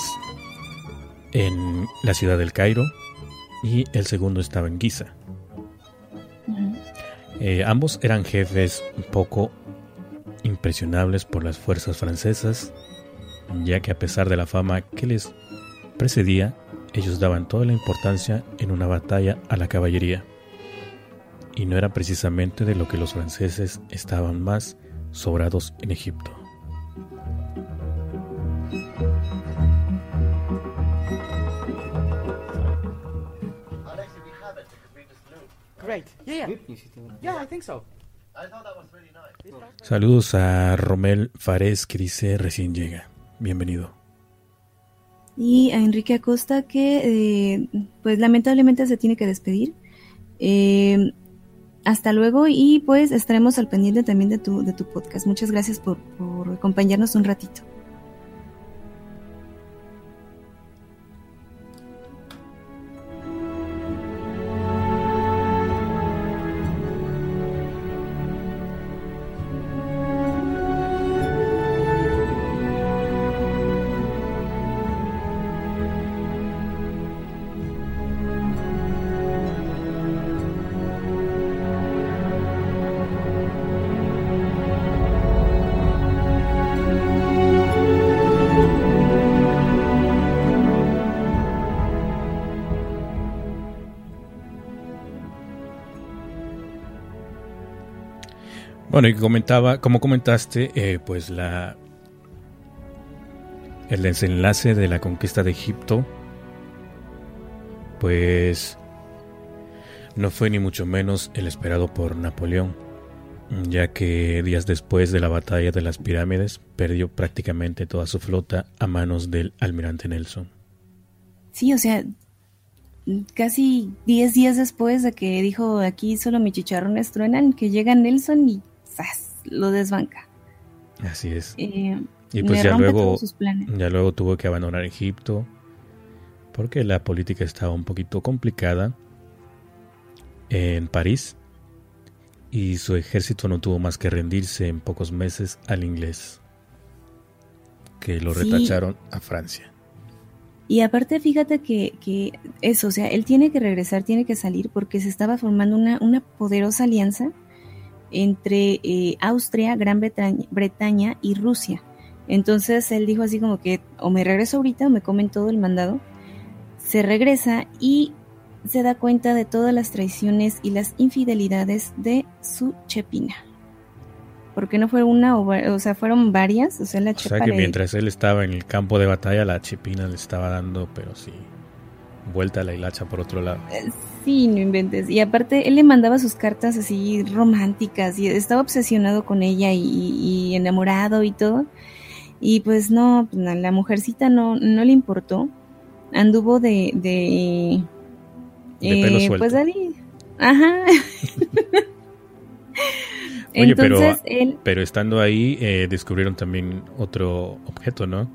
en la ciudad del Cairo y el segundo estaba en Giza. Eh, ambos eran jefes un poco impresionables por las fuerzas francesas, ya que a pesar de la fama que les precedía, ellos daban toda la importancia en una batalla a la caballería. Y no era precisamente de lo que los franceses estaban más sobrados en Egipto. Saludos a Romel Fares que dice recién llega. Bienvenido. Y a Enrique Acosta que eh, pues lamentablemente se tiene que despedir. Eh, hasta luego y pues estaremos al pendiente también de tu, de tu podcast. Muchas gracias por, por acompañarnos un ratito. Bueno, y comentaba, como comentaste, eh, pues la el desenlace de la conquista de Egipto, pues no fue ni mucho menos el esperado por Napoleón, ya que días después de la batalla de las pirámides perdió prácticamente toda su flota a manos del almirante Nelson. Sí, o sea, casi 10 días después de que dijo aquí solo mi chicharrones truenan, que llega Nelson y lo desbanca. Así es. Eh, y pues ya luego, ya luego tuvo que abandonar Egipto porque la política estaba un poquito complicada en París y su ejército no tuvo más que rendirse en pocos meses al inglés, que lo Sí. retacharon a Francia. Y aparte, fíjate que, que eso, o sea, él tiene que regresar, tiene que salir porque se estaba formando una, una poderosa alianza entre eh, Austria, Gran Bretaña, Bretaña y Rusia. Entonces él dijo así como que o me regreso ahorita o me comen todo el mandado. Se regresa y se da cuenta de todas las traiciones y las infidelidades de su chepina. Porque no fue una, o, o sea, fueron varias. O sea, la O sea que mientras él estaba en el campo de batalla, la chipina le estaba dando, pero sí, vuelta a la hilacha por otro lado. Sí, no inventes. Y aparte, él le mandaba sus cartas así románticas y estaba obsesionado con ella y, y enamorado y todo. Y pues no, pues, la mujercita no, no le importó. Anduvo de. de, De pelo suelto. Pues ahí. Ajá. Oye, pero- Entonces él. Pero estando ahí, eh, descubrieron también otro objeto, ¿no?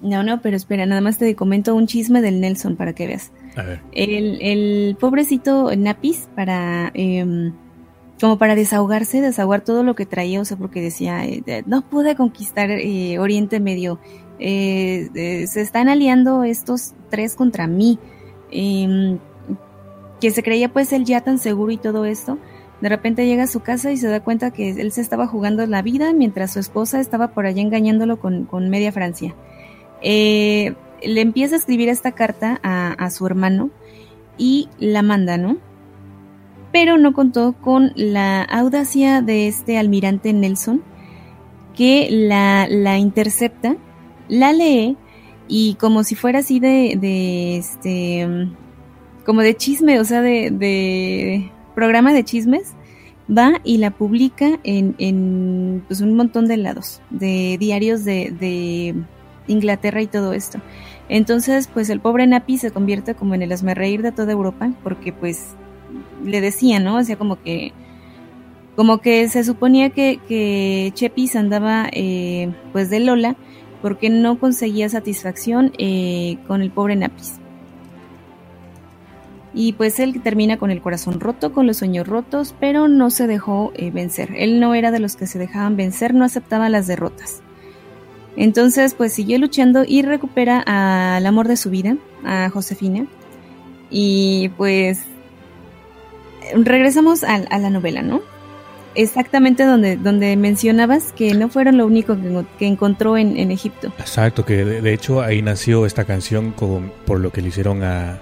No, no, pero espera, nada más te comento un chisme del Nelson para que veas. A ver, El, el pobrecito Napis para em, como para desahogarse, desahogar todo lo que traía, o sea, porque decía, eh, no pude conquistar eh, Oriente Medio, eh, eh, se están aliando estos tres contra mí, Em, que se creía pues él ya tan seguro y todo esto, de repente llega a su casa y se da cuenta que él se estaba jugando la vida mientras su esposa estaba por allá engañándolo con, con media Francia. Eh, le empieza a escribir esta carta a, su hermano y la manda, ¿no? Pero no contó con la audacia de este almirante Nelson, que la, la intercepta, la lee y como si fuera así de, de este, como de chisme, o sea, de, de programa de chismes, va y la publica en, en pues, un montón de lados, de diarios de, de Inglaterra y todo esto. Entonces, pues el pobre Napi se convierte como en el asmerreír de toda Europa, porque pues le decía, ¿no? O sea, como que como que se suponía que, que Chepis andaba eh, pues de Lola porque no conseguía satisfacción eh, con el pobre Napis. Y pues él termina con el corazón roto, con los sueños rotos, pero no se dejó eh, vencer. Él no era de los que se dejaban vencer, no aceptaba las derrotas. Entonces, pues siguió luchando y recupera al amor de su vida, a Josefina. Y pues regresamos a, a la novela, ¿no? Exactamente donde, donde mencionabas que no fueron lo único que, que encontró en, en, Egipto. Exacto, que de, de, hecho ahí nació esta canción con, por lo que le hicieron a,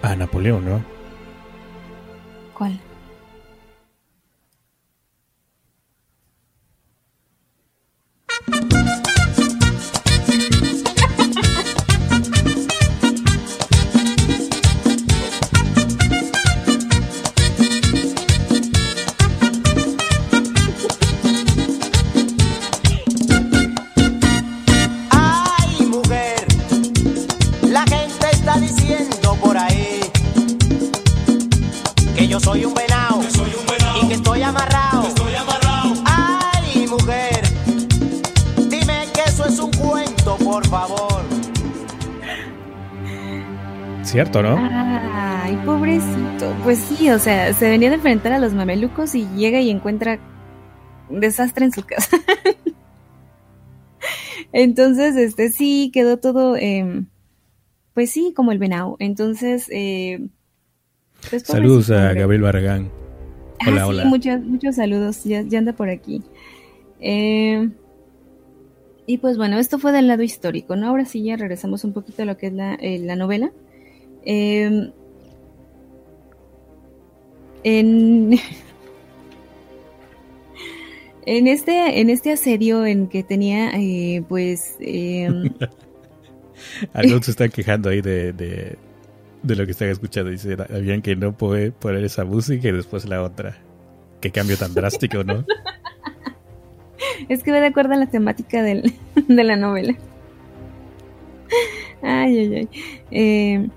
a Napoleón, ¿no? ¿Cuál? Por favor. Cierto, ¿no? Ay, pobrecito. Pues sí, o sea, se venía de enfrentar a los mamelucos y llega y encuentra un desastre en su casa. Entonces, este sí, quedó todo, eh, pues sí, como el venado. Entonces, eh, pues saludos a Gabriel Barragán. Hola, ah, hola. Muchos, muchos saludos, ya, ya anda por aquí. Eh, y pues bueno, esto fue del lado histórico, ¿no? Ahora sí ya regresamos un poquito a lo que es la, eh, la novela. Eh, en, en este en este asedio en que tenía eh, pues eh, se está quejando ahí de, de, lo que están escuchando dice habían que no puede poner esa música y después la otra qué cambio tan drástico no es que va de acuerdo a la temática del, de la novela. Ay ay ay. Eh,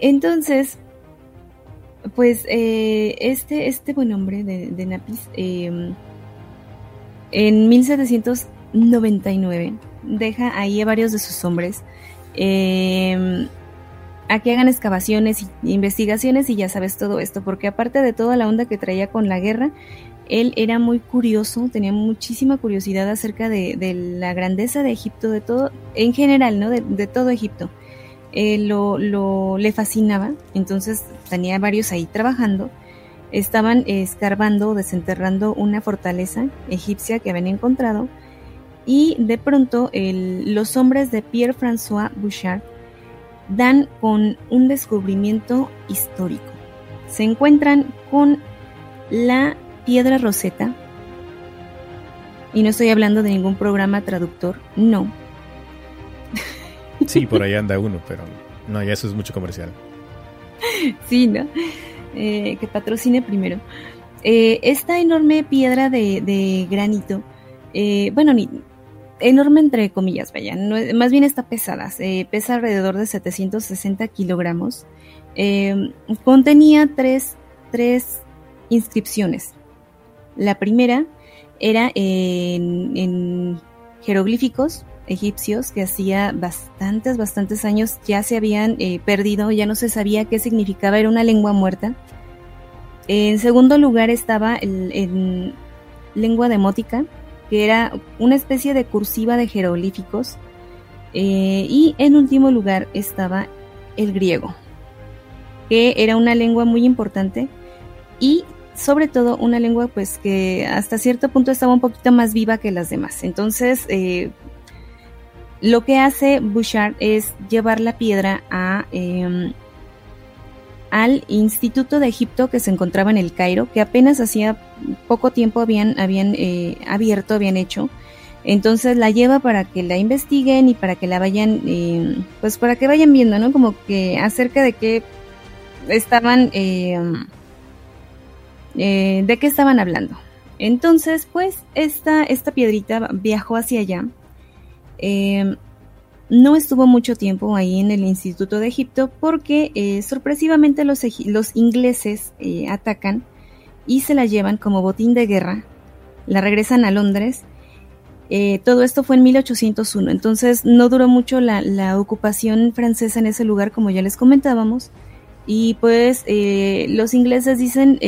entonces, pues eh, este, este buen hombre de, Napis, em, en 1799, deja ahí a varios de sus hombres em, a que hagan excavaciones e investigaciones y ya sabes todo esto, porque aparte de toda la onda que traía con la guerra, él era muy curioso, tenía muchísima curiosidad acerca de, la grandeza de Egipto, de todo, en general, ¿no? de todo Egipto. Eh, lo, lo, le fascinaba, entonces tenía varios ahí trabajando, estaban escarbando, desenterrando una fortaleza egipcia que habían encontrado y de pronto los hombres de Pierre-François Bouchard dan con un descubrimiento histórico. Se encuentran con la piedra roseta, y no estoy hablando de ningún programa traductor, no, Sí, por ahí anda uno, pero no, ya eso es mucho comercial. Sí, ¿no? Eh, que patrocine primero. Eh, esta enorme piedra de, granito, eh, bueno, ni, enorme entre comillas, vaya, más bien está pesada, pesa alrededor de 760 kilogramos. contenía tres, tres inscripciones. La primera era en jeroglíficos egipcios que hacía bastantes, bastantes años ya se habían eh, perdido, ya no se sabía qué significaba, era una lengua muerta. En segundo lugar estaba el, lengua demótica, que era una especie de cursiva de jeroglíficos. Eh, y en último lugar estaba el griego, que era una lengua muy importante y sobre todo una lengua pues que hasta cierto punto estaba un poquito más viva que las demás. Entonces, eh, lo que hace Bouchard es llevar la piedra a, em, al Instituto de Egipto que se encontraba en el Cairo, que apenas hacía poco tiempo habían, habían eh, abierto, habían hecho. Entonces la lleva para que la investiguen y para que la vayan, em, pues para que vayan viendo, ¿no? Como que acerca de qué estaban, em, eh, de qué estaban hablando. Entonces, pues esta, esta piedrita viajó hacia allá no estuvo mucho tiempo ahí en el Instituto de Egipto porque eh, sorpresivamente los, ingleses eh, atacan y se la llevan como botín de guerra, la regresan a Londres. Eh, todo esto fue en 1801, entonces no duró mucho la, la, ocupación francesa en ese lugar como ya les comentábamos. Y pues los ingleses dicen,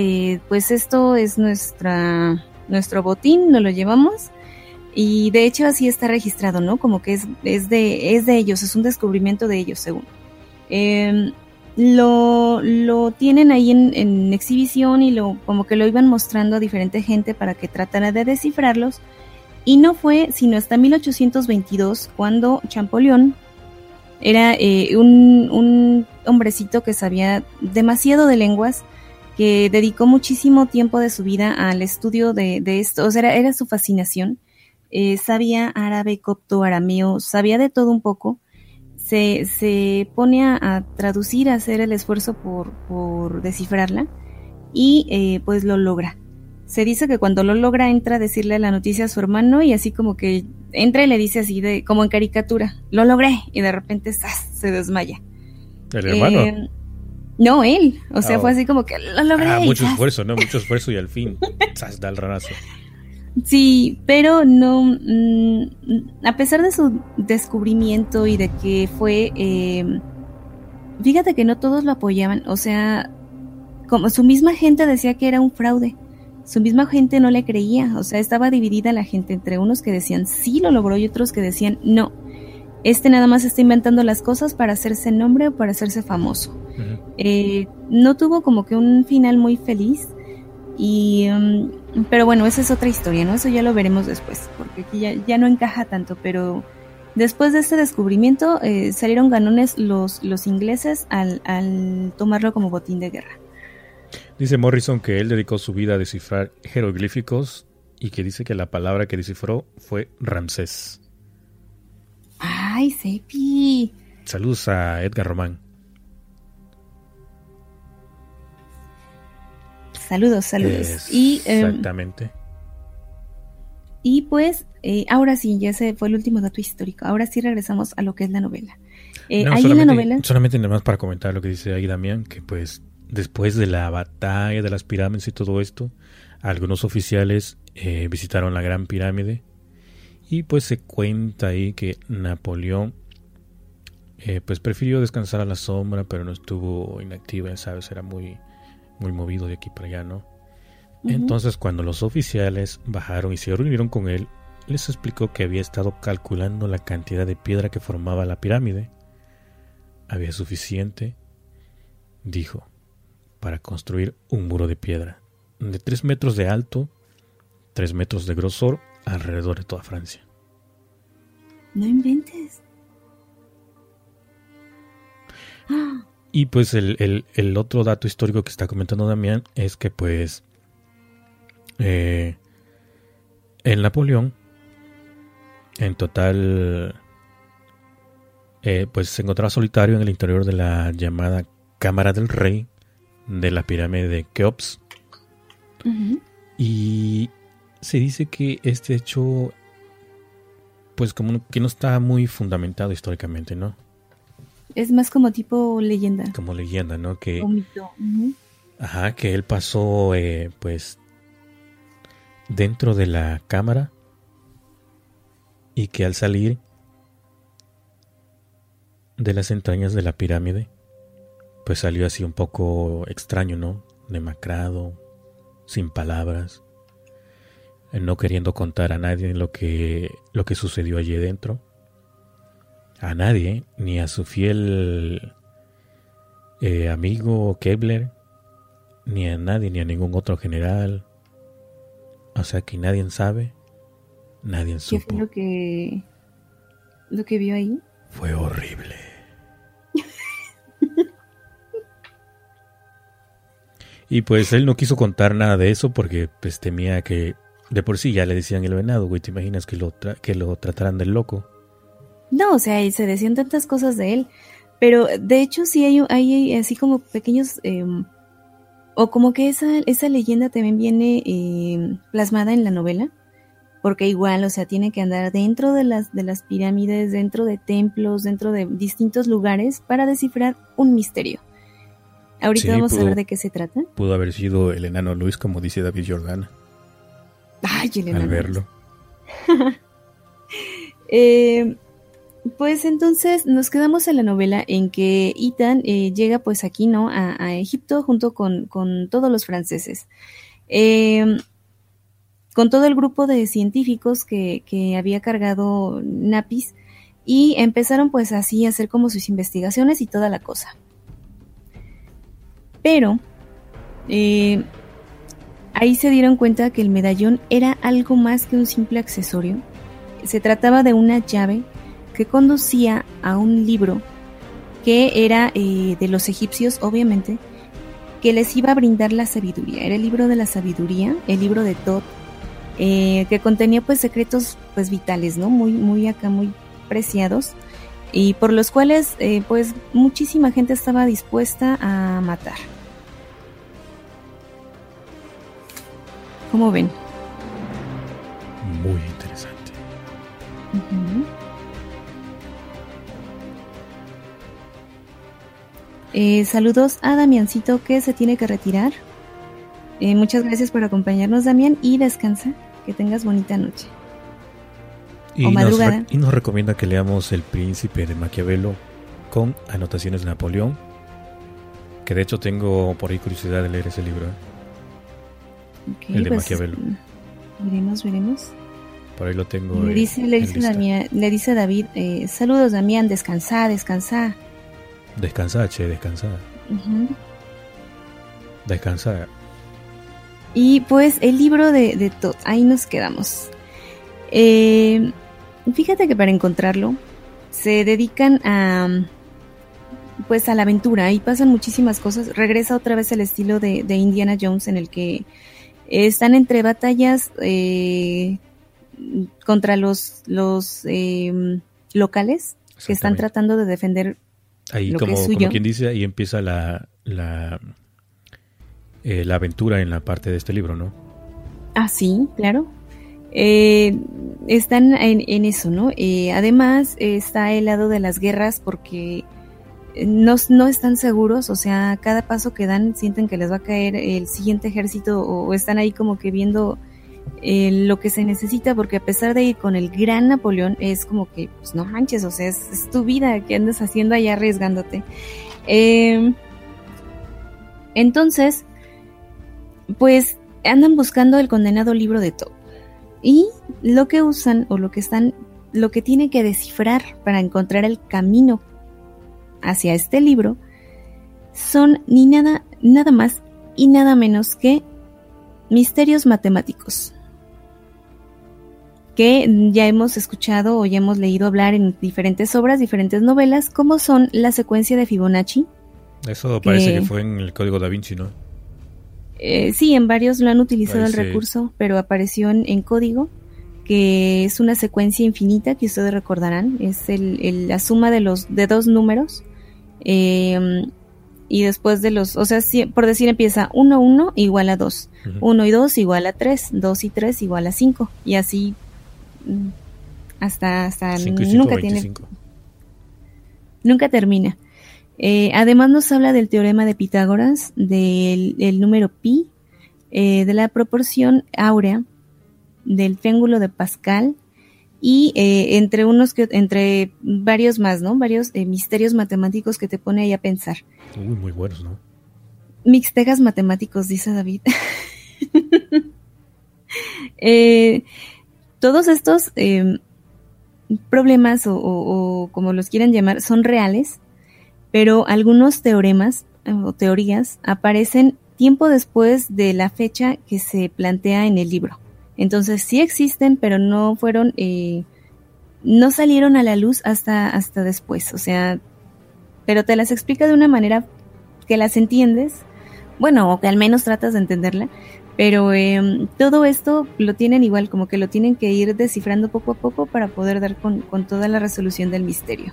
pues esto es nuestra, nuestro botín, nos lo llevamos y de hecho así está registrado, ¿no? Como que es, es, de, es de ellos, es un descubrimiento de ellos, según. Em, lo, lo, tienen ahí en, exhibición y lo, como que lo iban mostrando a diferente gente para que tratara de descifrarlos. Y no fue sino hasta 1822 cuando Champollion era eh, un, un hombrecito que sabía demasiado de lenguas, que dedicó muchísimo tiempo de su vida al estudio de, de esto, o sea, era su fascinación eh, sabía árabe, copto, arameo, sabía de todo un poco, se, se pone a, traducir, a hacer el esfuerzo por, por descifrarla y eh, pues lo logra. Se dice que cuando lo logra entra a decirle la noticia a su hermano y así como que entra y le dice así de como en caricatura, lo logré y de repente se desmaya. ¿El hermano? Eh, No, él. O sea, Oh. fue así como que lo logré. Ah, mucho ¡zas! esfuerzo, ¿no? Mucho esfuerzo y al fin, ¡zas! da el ranazo. Sí, pero no, mm, a pesar de su descubrimiento y de que fue, eh, fíjate que no todos lo apoyaban, o sea, como su misma gente decía que era un fraude, su misma gente no le creía, o sea, estaba dividida la gente entre unos que decían sí lo logró y otros que decían no, este nada más está inventando las cosas para hacerse nombre o para hacerse famoso. Eh, no tuvo como que un final muy feliz. Y, mm, pero bueno, esa es otra historia, ¿no? Eso ya lo veremos después, porque aquí ya, ya no encaja tanto. Pero después de este descubrimiento eh, salieron ganones los, los ingleses al, al tomarlo como botín de guerra. Dice Morrison que él dedicó su vida a descifrar jeroglíficos y que dice que la palabra que descifró fue Ramsés. ¡Ay, Sepi! Saludos a Edgar Román. Saludos, saludos. Y, em, Exactamente. y pues, eh, ahora sí, ya ese fue el último dato histórico. Ahora sí regresamos a lo que es la novela. Eh, No, ahí en la solamente, novela. solamente nada más para comentar lo que dice ahí Damián, que pues después de la batalla de las pirámides y todo esto, algunos oficiales eh, visitaron la Gran Pirámide y pues se cuenta ahí que Napoleón eh, pues prefirió descansar a la sombra, pero no estuvo inactiva, ya sabes, era muy, muy movido de aquí para allá, ¿no? Entonces cuando los oficiales bajaron y se reunieron con él, les explicó que había estado calculando la cantidad de piedra que formaba la pirámide. Había suficiente, dijo, para construir un muro de piedra de 3 metros de alto, 3 metros de grosor alrededor de toda Francia. No inventes. Ah, Y pues el, el- el otro dato histórico que está comentando Damián es que pues eh, el Napoleón en total eh, pues se encontraba solitario en el interior de la llamada Cámara del Rey de la pirámide de Keops y se dice que este hecho pues como que no está muy fundamentado históricamente, ¿no? Es más como tipo leyenda. Como leyenda, ¿no? Que O mito. Ujú. Ajá, que él pasó eh, pues dentro de la cámara y que al salir de las entrañas de la pirámide pues salió así un poco extraño, ¿no? Demacrado, sin palabras, eh, no queriendo contar a nadie lo que lo que sucedió allí dentro. A nadie, ni a su fiel eh, amigo Kepler, ni a nadie, ni a ningún otro general. O sea que nadie sabe, nadie ¿Qué supo. fue lo que, lo que vio ahí? Fue horrible. y pues él no quiso contar nada de eso porque pues temía que de por sí ya le decían el venado, güey, ¿te imaginas que lo, tra- que lo trataran del loco? No, o sea, y se decían tantas cosas de él. Pero de hecho sí hay, hay así como pequeños... em, o como que esa, esa leyenda también viene em, plasmada en la novela. Porque igual, o sea, tiene que andar dentro de las, de las pirámides, dentro de templos, dentro de distintos lugares para descifrar un misterio. Ahorita Sí, vamos a ver de qué se trata. Pudo haber sido el enano Luis, como dice David Jordan, Ay, Elena. al verlo. Eh, pues entonces nos quedamos en la novela en que Ethan eh, llega pues aquí, ¿no? A, Egipto junto con, con todos los franceses. Eh, con todo el grupo de científicos que, que había cargado Napis y empezaron pues así a hacer como sus investigaciones y toda la cosa. Pero eh, ahí se dieron cuenta que el medallón era algo más que un simple accesorio se trataba de una llave que conducía a un libro que era eh, de los egipcios, obviamente, que les iba a brindar la sabiduría. Era el libro de la sabiduría, el libro de Tot, eh, que contenía pues secretos pues vitales, ¿no? Muy, muy acá, muy preciados y por los cuales eh, pues muchísima gente estaba dispuesta a matar. ¿Cómo ven? Muy interesante. Eh, saludos a Damiancito que se tiene que retirar. Eh, muchas gracias por acompañarnos, Damián, y descansa. Que tengas bonita noche. Y, Nos y nos recomienda que leamos El Príncipe de Maquiavelo con anotaciones de Napoleón. Que de hecho tengo por ahí curiosidad de leer ese libro. ¿eh? el de pues, Maquiavelo. Veremos, veremos. Por ahí lo tengo. Le dice, le dice, le dice David, eh, saludos Damián, descansa, descansa. Descansa, che, descansa. Descansa. Y pues el libro de, de Todd, ahí nos quedamos. Eh, fíjate que para encontrarlo se dedican a pues a la aventura y pasan muchísimas cosas. Regresa otra vez el estilo de, Indiana Jones en el que están entre batallas eh, contra los, los em, locales que están tratando de defender ahí como, como quien dice ahí empieza la, la eh, la aventura en la parte de este libro, ¿no? Ah, sí, claro. Eh, están en, eso, ¿no? Eh, además está el lado de las guerras porque no, no, están seguros, o sea, cada paso que dan sienten que les va a caer el siguiente ejército o, están ahí como que viendo lo que se necesita porque a pesar de ir con el gran Napoleón es como que, pues no manches, o sea, es, tu vida que andas haciendo allá arriesgándote. entonces, pues andan buscando el condenado libro de Tob. Y lo que usan o lo que están, lo que tienen que descifrar para encontrar el camino hacia este libro son ni nada, nada más y nada menos que misterios matemáticos que ya hemos escuchado o ya hemos leído hablar en diferentes obras, diferentes novelas, como son la secuencia de Fibonacci. Eso parece que fue en el Código da Vinci, ¿no? Eh, sí, en varios lo han utilizado el recurso, pero apareció en, código, que es una secuencia infinita que ustedes recordarán, es el, la suma de los de dos números. Em, y después de los, o sea, por decir empieza 1, 1 igual a 2, 1 y 2 igual a 3, 2 y 3 igual a 5, y así hasta, hasta nunca tiene... Nunca termina. Eh, además nos habla del teorema de Pitágoras, del número pi, eh, de la proporción áurea, del triángulo de Pascal y eh, entre unos que entre varios más, ¿no? Varios misterios matemáticos que te pone ahí a pensar. Uy, muy buenos, ¿no? Mixtegas matemáticos, dice David. todos estos problemas o como los quieran llamar son reales pero algunos teoremas eh, o teorías aparecen tiempo después de la fecha que se plantea en el libro. Entonces sí existen, pero no fueron, eh, no salieron a la luz hasta, hasta después. O sea, pero te las explica de una manera que las entiendes, bueno, o que al menos tratas de entenderla, pero em, todo esto lo tienen igual, como que lo tienen que ir descifrando poco a poco para poder dar con, con toda la resolución del misterio.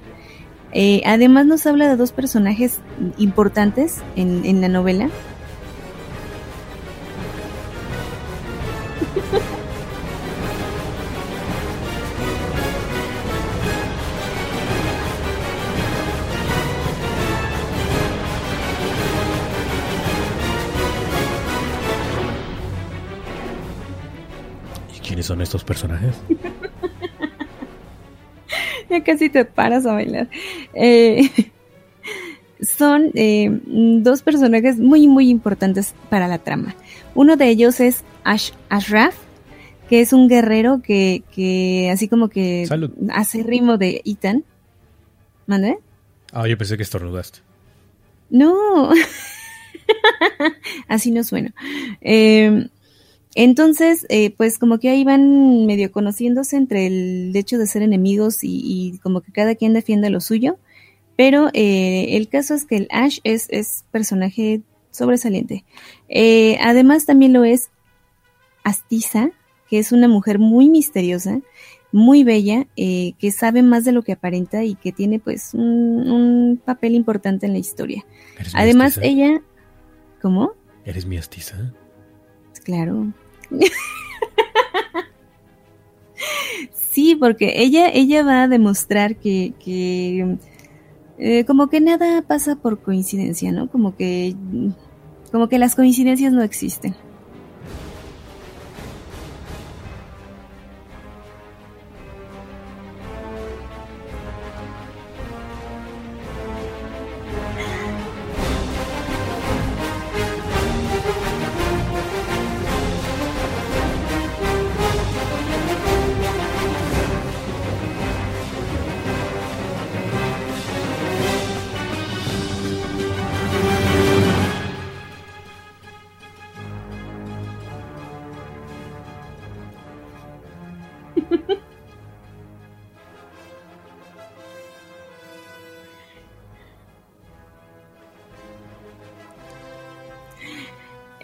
Eh, además nos habla de dos personajes importantes en, en la novela. quiénes son estos personajes? ya casi te paras a bailar. Eh, son eh, dos personajes muy, muy importantes para la trama. Uno de ellos es Ashraf, que es un guerrero que, que así como que hace ritmo de Ethan. ¿Mande? Ah, yo pensé que estornudaste. No, así no suena. Eh, entonces, eh, pues como que ahí van medio conociéndose entre el hecho de ser enemigos y, como que cada quien defiende lo suyo. Pero eh, el caso es que el Ash es, es personaje sobresaliente. Eh, además también lo es Astiza, que es una mujer muy misteriosa, muy bella, que sabe más de lo que aparenta y que tiene pues un, un papel importante en la historia. Además ella... ¿Cómo? ¿Eres mi Astiza? Claro. sí, porque ella, ella va a demostrar que, eh, como que nada pasa por coincidencia, ¿no? Como que, como que las coincidencias no existen.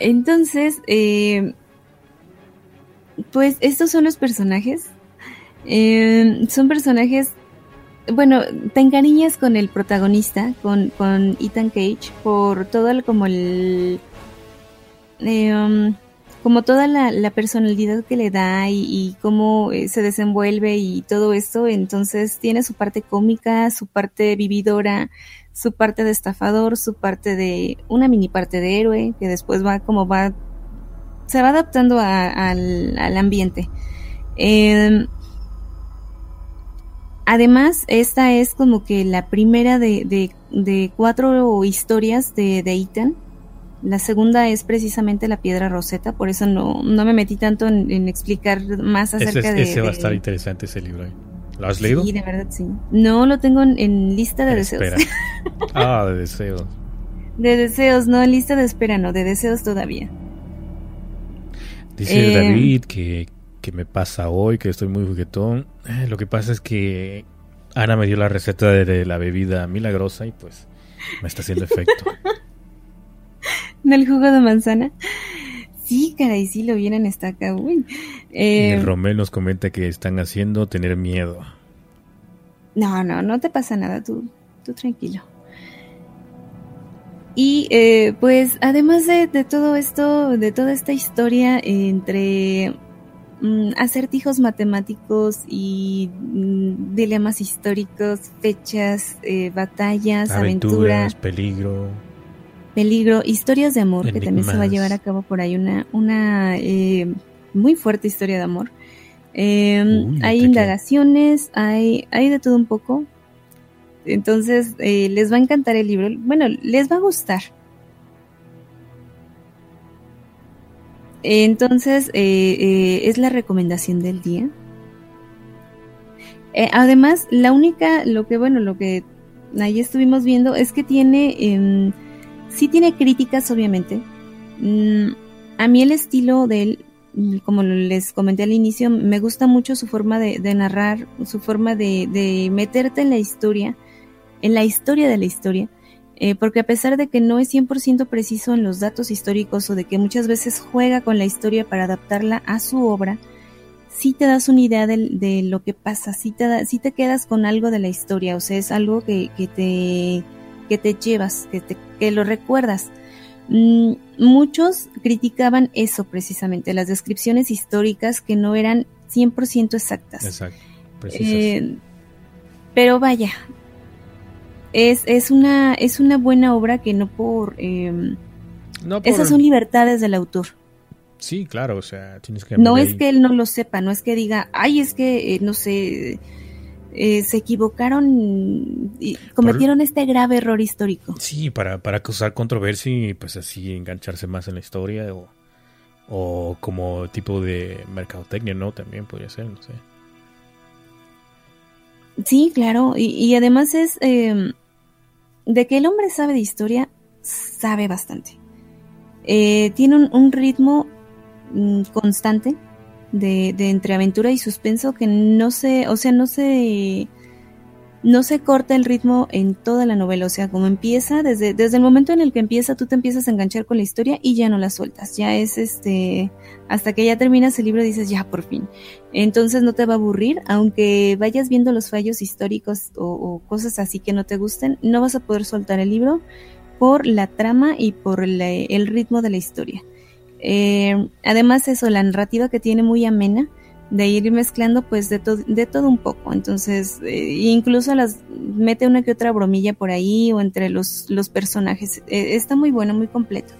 Entonces, eh, pues estos son los personajes. Eh, son personajes, bueno, te encariñas con el protagonista, con, con Ethan Cage, por todo el, como el... Eh, um, como toda la, personalidad que le da y, y cómo se desenvuelve y todo esto, entonces tiene su parte cómica, su parte vividora, su parte de estafador, su parte de una mini parte de héroe, que después va como va, se va adaptando al, ambiente. Em, además, esta es como que la primera de, de, cuatro historias de, de Ethan. La segunda es precisamente la piedra roseta, por eso no, no me metí tanto en, explicar más acerca de... Ese va a estar interesante ese libro. ¿Lo has leído? Sí, de verdad sí. No, lo tengo en, lista de deseos. ah, de deseos. De deseos, no en lista de espera, no, de deseos todavía. Dice eh, David que, que, me pasa hoy, que estoy muy juguetón. Eh, lo que pasa es que Ana me dio la receta de, la bebida milagrosa y pues me está haciendo efecto. ¿Del jugo de manzana? Sí, caray, sí lo vienen esta acá. Uy. Eh, Romel nos comenta que están haciendo tener miedo. No, no, no te pasa nada, tú, tú tranquilo. Y eh, pues además de, todo esto, de toda esta historia entre mm, acertijos matemáticos y mm, dilemas históricos, fechas, eh, batallas, aventuras, peligro Peligro, historias de amor, que también se va a llevar a cabo por ahí una, una eh, muy fuerte historia de amor. Em, hay indagaciones, hay, hay de todo un poco. Entonces, eh, les va a encantar el libro. Bueno, les va a gustar. Entonces, eh, es la recomendación del día. además, la única, lo que, bueno, lo que ahí estuvimos viendo es que tiene em, Sí tiene críticas, obviamente. Mm, a mí el estilo de él, mm, como les comenté al inicio, me gusta mucho su forma de, narrar, su forma de, meterte en la historia, en la historia de la historia. Eh, porque a pesar de que no es 100% preciso en los datos históricos o de que muchas veces juega con la historia para adaptarla a su obra, sí te das una idea de, lo que pasa, sí te, te quedas con algo de la historia, o sea, es algo que te llevas, que, te, que lo recuerdas. Mm, muchos criticaban eso precisamente, las descripciones históricas que no eran 100% exactas. Exacto. Eh, pero vaya, es, es, una, es una buena obra que no por, em, no Esas son libertades del autor. Sí, claro, o sea, tienes que... No es que él no lo sepa, no es que diga, ay, es que, eh, no sé, eh, se equivocaron y cometieron este grave error histórico. Sí, para, para causar controversia y pues así engancharse más en la historia o, o como tipo de mercadotecnia, ¿no? También podría ser, no sé. Sí, claro, y, además es em, de que el hombre sabe de historia, sabe bastante. Eh, tiene un, ritmo mm, constante, de, de entre aventura y suspenso que no se, o sea, no se no se corta el ritmo en toda la novela, o sea, como empieza, desde, desde el momento en el que empieza, tú te empiezas a enganchar con la historia y ya no la sueltas, ya es este, hasta que ya terminas el libro dices, ya por fin. Entonces no te va a aburrir, aunque vayas viendo los fallos históricos o, cosas así que no te gusten, no vas a poder soltar el libro por la trama y por el ritmo de la historia. Eh, además eso, la narrativa que tiene muy amena, de ir mezclando pues de, de todo un poco. Entonces, eh, incluso las mete una que otra bromilla por ahí o entre los, los personajes. Eh, está muy bueno, muy completo.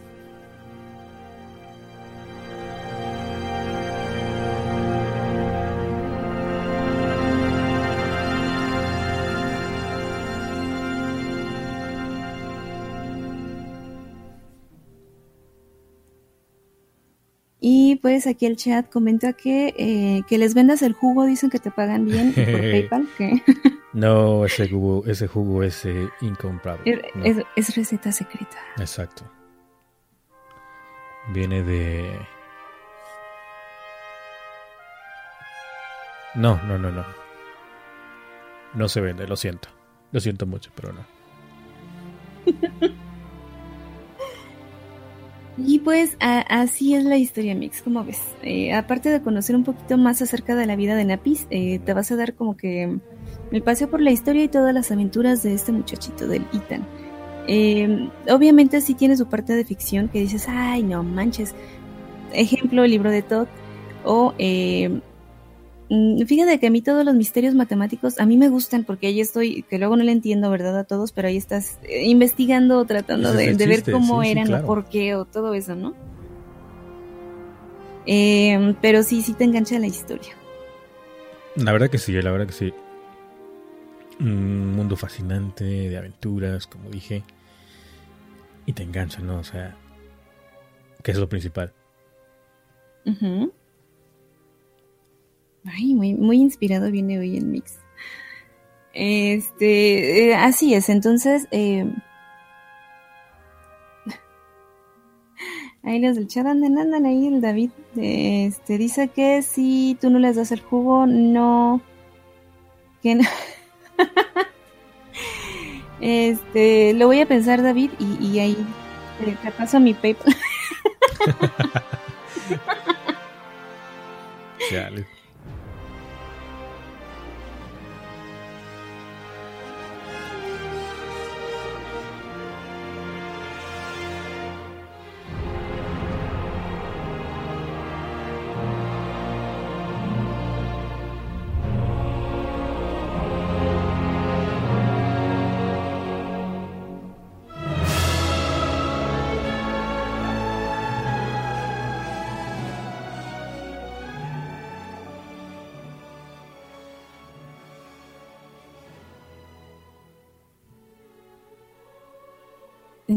Pues aquí el chat comenta que, eh, que les vendas el jugo, dicen que te pagan bien por PayPal. no, ese jugo, ese jugo es eh, incomprable. Es, receta secreta. Exacto. Viene de... No, no, no, no. No se vende, lo siento. Lo siento mucho, pero no. Y pues así es la historia Mix, como ves. Eh, aparte de conocer un poquito más acerca de la vida de Napis, eh, te vas a dar como que el paseo por la historia y todas las aventuras de este muchachito, del Ethan. Eh, obviamente sí tiene su parte de ficción que dices, ay no manches. Ejemplo, el libro de Todd o Mm, fíjate que a mí todos los misterios matemáticos a mí me gustan porque ahí estoy, que luego no le entiendo, ¿verdad? A todos, pero ahí estás eh, investigando, tratando de, ver cómo eran o por qué o todo eso, ¿no? Em, pero sí, sí te engancha la historia. La verdad que sí, la verdad que sí. Un mundo fascinante de aventuras, como dije. Y te engancha, ¿no? O sea, que es lo principal. Ay, muy, muy inspirado viene hoy el mix. Este, eh, así es, entonces, eh, ahí los del chat andan, andan ahí, el David, este, dice que si tú no les das el jugo, no, que no. este, lo voy a pensar, David, y, ahí te paso mi paper.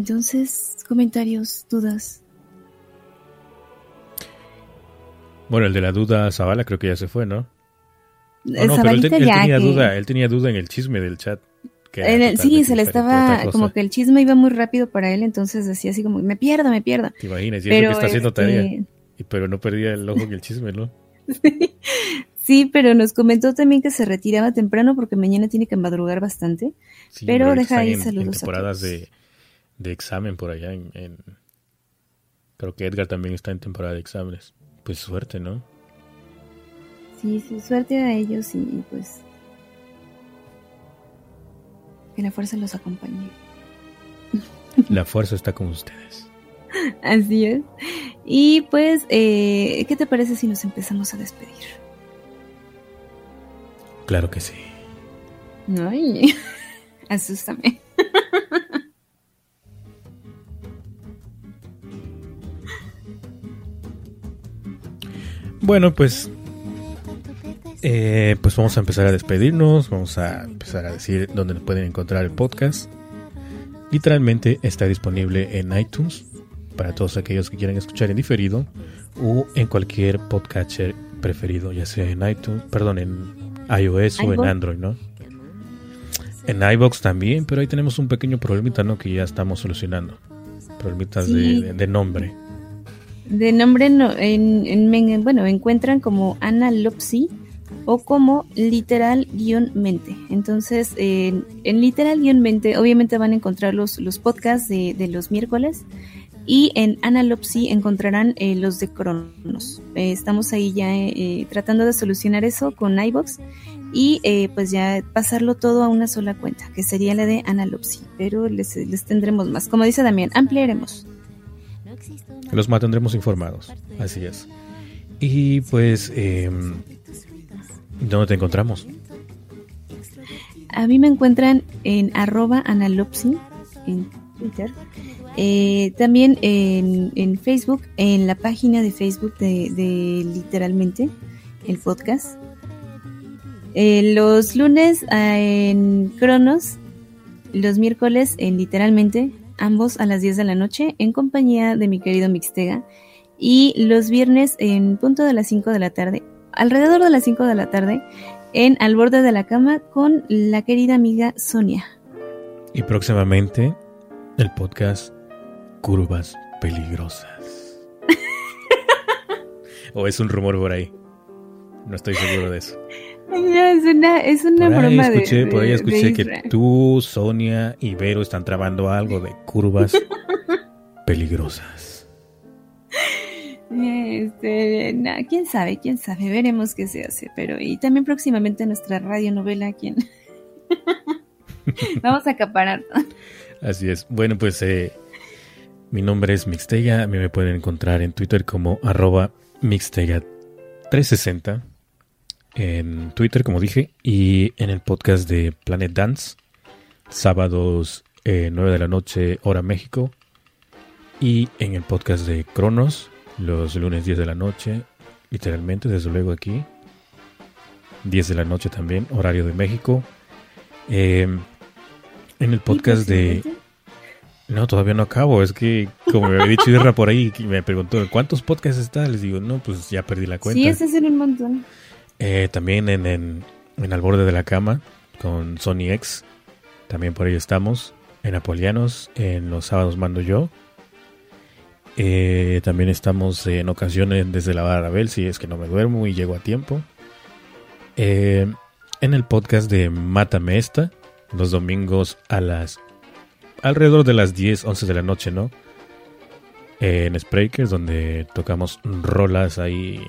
Entonces, comentarios, dudas. Bueno, el de la duda Zavala creo que ya se fue, ¿no? no, pero él, tenía duda, él tenía duda en el chisme del chat. sí, se le estaba, como que el chisme iba muy rápido para él, entonces decía así como, me pierdo, me pierdo. Te imaginas, y pero, que está haciendo este tarea. pero no perdía el ojo en el chisme, ¿no? sí, pero nos comentó también que se retiraba temprano porque mañana tiene que madrugar bastante. pero deja ahí saludos. temporadas de de examen por allá en, Creo que Edgar también está en temporada de exámenes. Pues suerte, ¿no? Sí, sí, suerte a ellos y pues que la fuerza los acompañe. La fuerza está con ustedes. Así es. Y pues, eh, ¿qué te parece si nos empezamos a despedir? Claro que sí. Ay, asústame. Bueno, pues eh, pues vamos a empezar a despedirnos, vamos a empezar a decir dónde pueden encontrar el podcast. Literalmente está disponible en iTunes para todos aquellos que quieran escuchar en diferido o en cualquier podcatcher preferido, ya sea en iTunes, perdón, en iOS o en Android, ¿no? En iBox también, pero ahí tenemos un pequeño problemita, ¿no? Que ya estamos solucionando. Problemitas de nombre de nombre en, bueno, encuentran como analopsy o como literal-mente. Entonces, en literal-mente obviamente van a encontrar los, los podcasts de, los miércoles y en Analopsy encontrarán eh, los de Cronos. Eh, estamos ahí ya eh, tratando de solucionar eso con iBox y pues ya pasarlo todo a una sola cuenta, que sería la de Analopsy, pero les, les tendremos más. Como dice Damián, ampliaremos. Los mantendremos informados. Así es. Y pues, eh, ¿dónde te encontramos? A mí me encuentran en arroba analopsi en Twitter. Eh, también en, Facebook, en la página de Facebook de, de literalmente el podcast. Eh, los lunes ah, en Cronos, los miércoles en literalmente, ambos a las 10 de la noche, en compañía de mi querido Mixtega. Y los viernes en punto de las 5 de la tarde, alrededor de las 5 de la tarde, en Al borde de la cama con la querida amiga Sonia. Y próximamente el podcast Curvas Peligrosas. o es un rumor por ahí. No estoy seguro de eso. No, es una, es una por broma ahí escuché, de, Por ahí de- escuché de que tú, Sonia y Vero están trabando algo de curvas peligrosas. Este, no, quién sabe, quién sabe, veremos qué se hace, pero y también próximamente nuestra radionovela, quien vamos a acaparar. Así es. Bueno, pues eh, mi nombre es Mixtega. A mí me pueden encontrar en Twitter como arroba Mixtega360. En Twitter, como dije, y en el podcast de Planet Dance. Sábados eh, 9 de la noche, hora México. Y en el podcast de Cronos, los lunes 10 de la noche. Literalmente, desde luego aquí. 10 de la noche también, horario de México. Eh, en el podcast de... No, todavía no acabo. Es que, como me había dicho Irra por ahí, me preguntó, ¿cuántos podcasts está? Les digo, no, pues ya perdí la cuenta. Sí, ese es un montón. Eh, también en, en, en Al Borde de la Cama, con Sony X. También por ahí estamos. En Apolianos, en los sábados mando yo. Eh, también estamos en ocasiones desde la Barabel, si es que no me duermo y llego a tiempo. Eh, en el podcast de Mátame Esta, los domingos a las alrededor de las 10, 11 de la noche, ¿no? En Spreakers, donde tocamos rolas ahí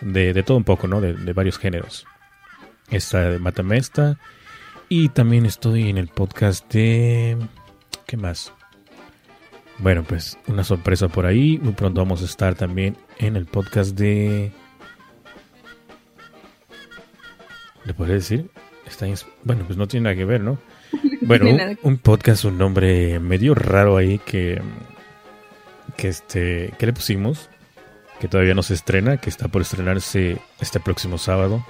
de, de todo un poco, ¿no? De, de varios géneros. Esta de Mátame Esta. Y también estoy en el podcast de... ¿Qué más? Bueno, pues una sorpresa por ahí. Muy pronto vamos a estar también en el podcast de... ¿Le podría decir? Está en- Bueno, pues no tiene nada que ver, ¿no? Bueno, un podcast, un nombre medio raro ahí que... Que este... Que le pusimos que todavía no se estrena, que está por estrenarse este próximo sábado.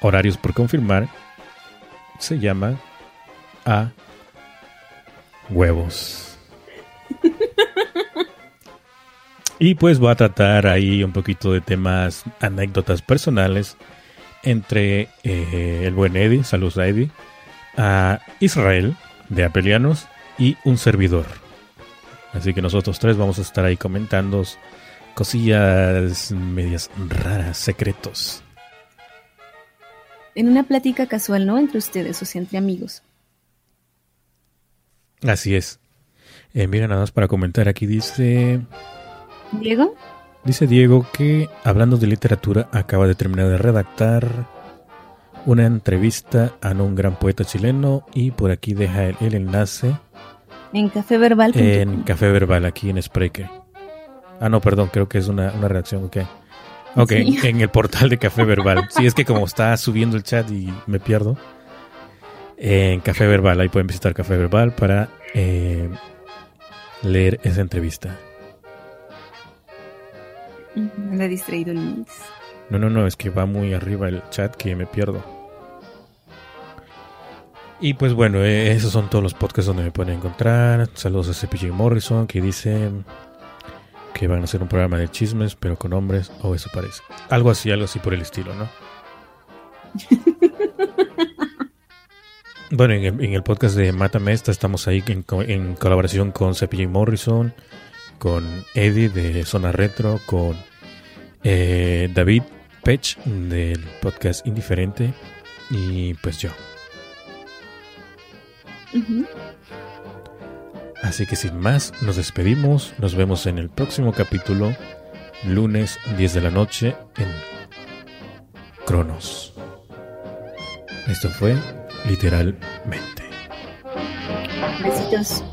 Horarios por confirmar. Se llama A Huevos. y pues va a tratar ahí un poquito de temas, anécdotas personales entre eh, el buen Eddie, saludos a Eddie, a Israel de Apelianos y un servidor. Así que nosotros tres vamos a estar ahí comentando cosillas medias raras, secretos. En una plática casual, ¿no? Entre ustedes, o sea, entre amigos. Así es. Eh, mira, nada más para comentar, aquí dice, Diego, dice Diego que hablando de literatura acaba de terminar de redactar una entrevista a un gran poeta chileno y por aquí deja el, el enlace en Café Verbal. en Café Verbal aquí en Spreaker. Ah, no, perdón, creo que es una, una redacción, ok. Ok, Sí. en el portal de Café Verbal. Sí, es que como está subiendo el chat y me pierdo. En Café Verbal, ahí pueden visitar Café Verbal para eh, leer esa entrevista. Le he distraído el mix. No, no, no, es que va muy arriba el chat que me pierdo. Y pues bueno, eh, esos son todos los podcasts donde me pueden encontrar. Saludos a CPJ Morrison que dice que van a hacer un programa de chismes, pero con hombres, o eso parece. Algo así, algo así por el estilo, ¿no? bueno, en el, en el podcast de Mátame Esta estamos ahí en, co- en colaboración con CPJ Morrison, con Eddie de Zona Retro, con eh, David Pech del podcast Indiferente y pues yo. Ujú. Así que sin más, nos despedimos, nos vemos en el próximo capítulo, lunes 10 de la noche en Cronos. Esto fue literalmente. Besitos.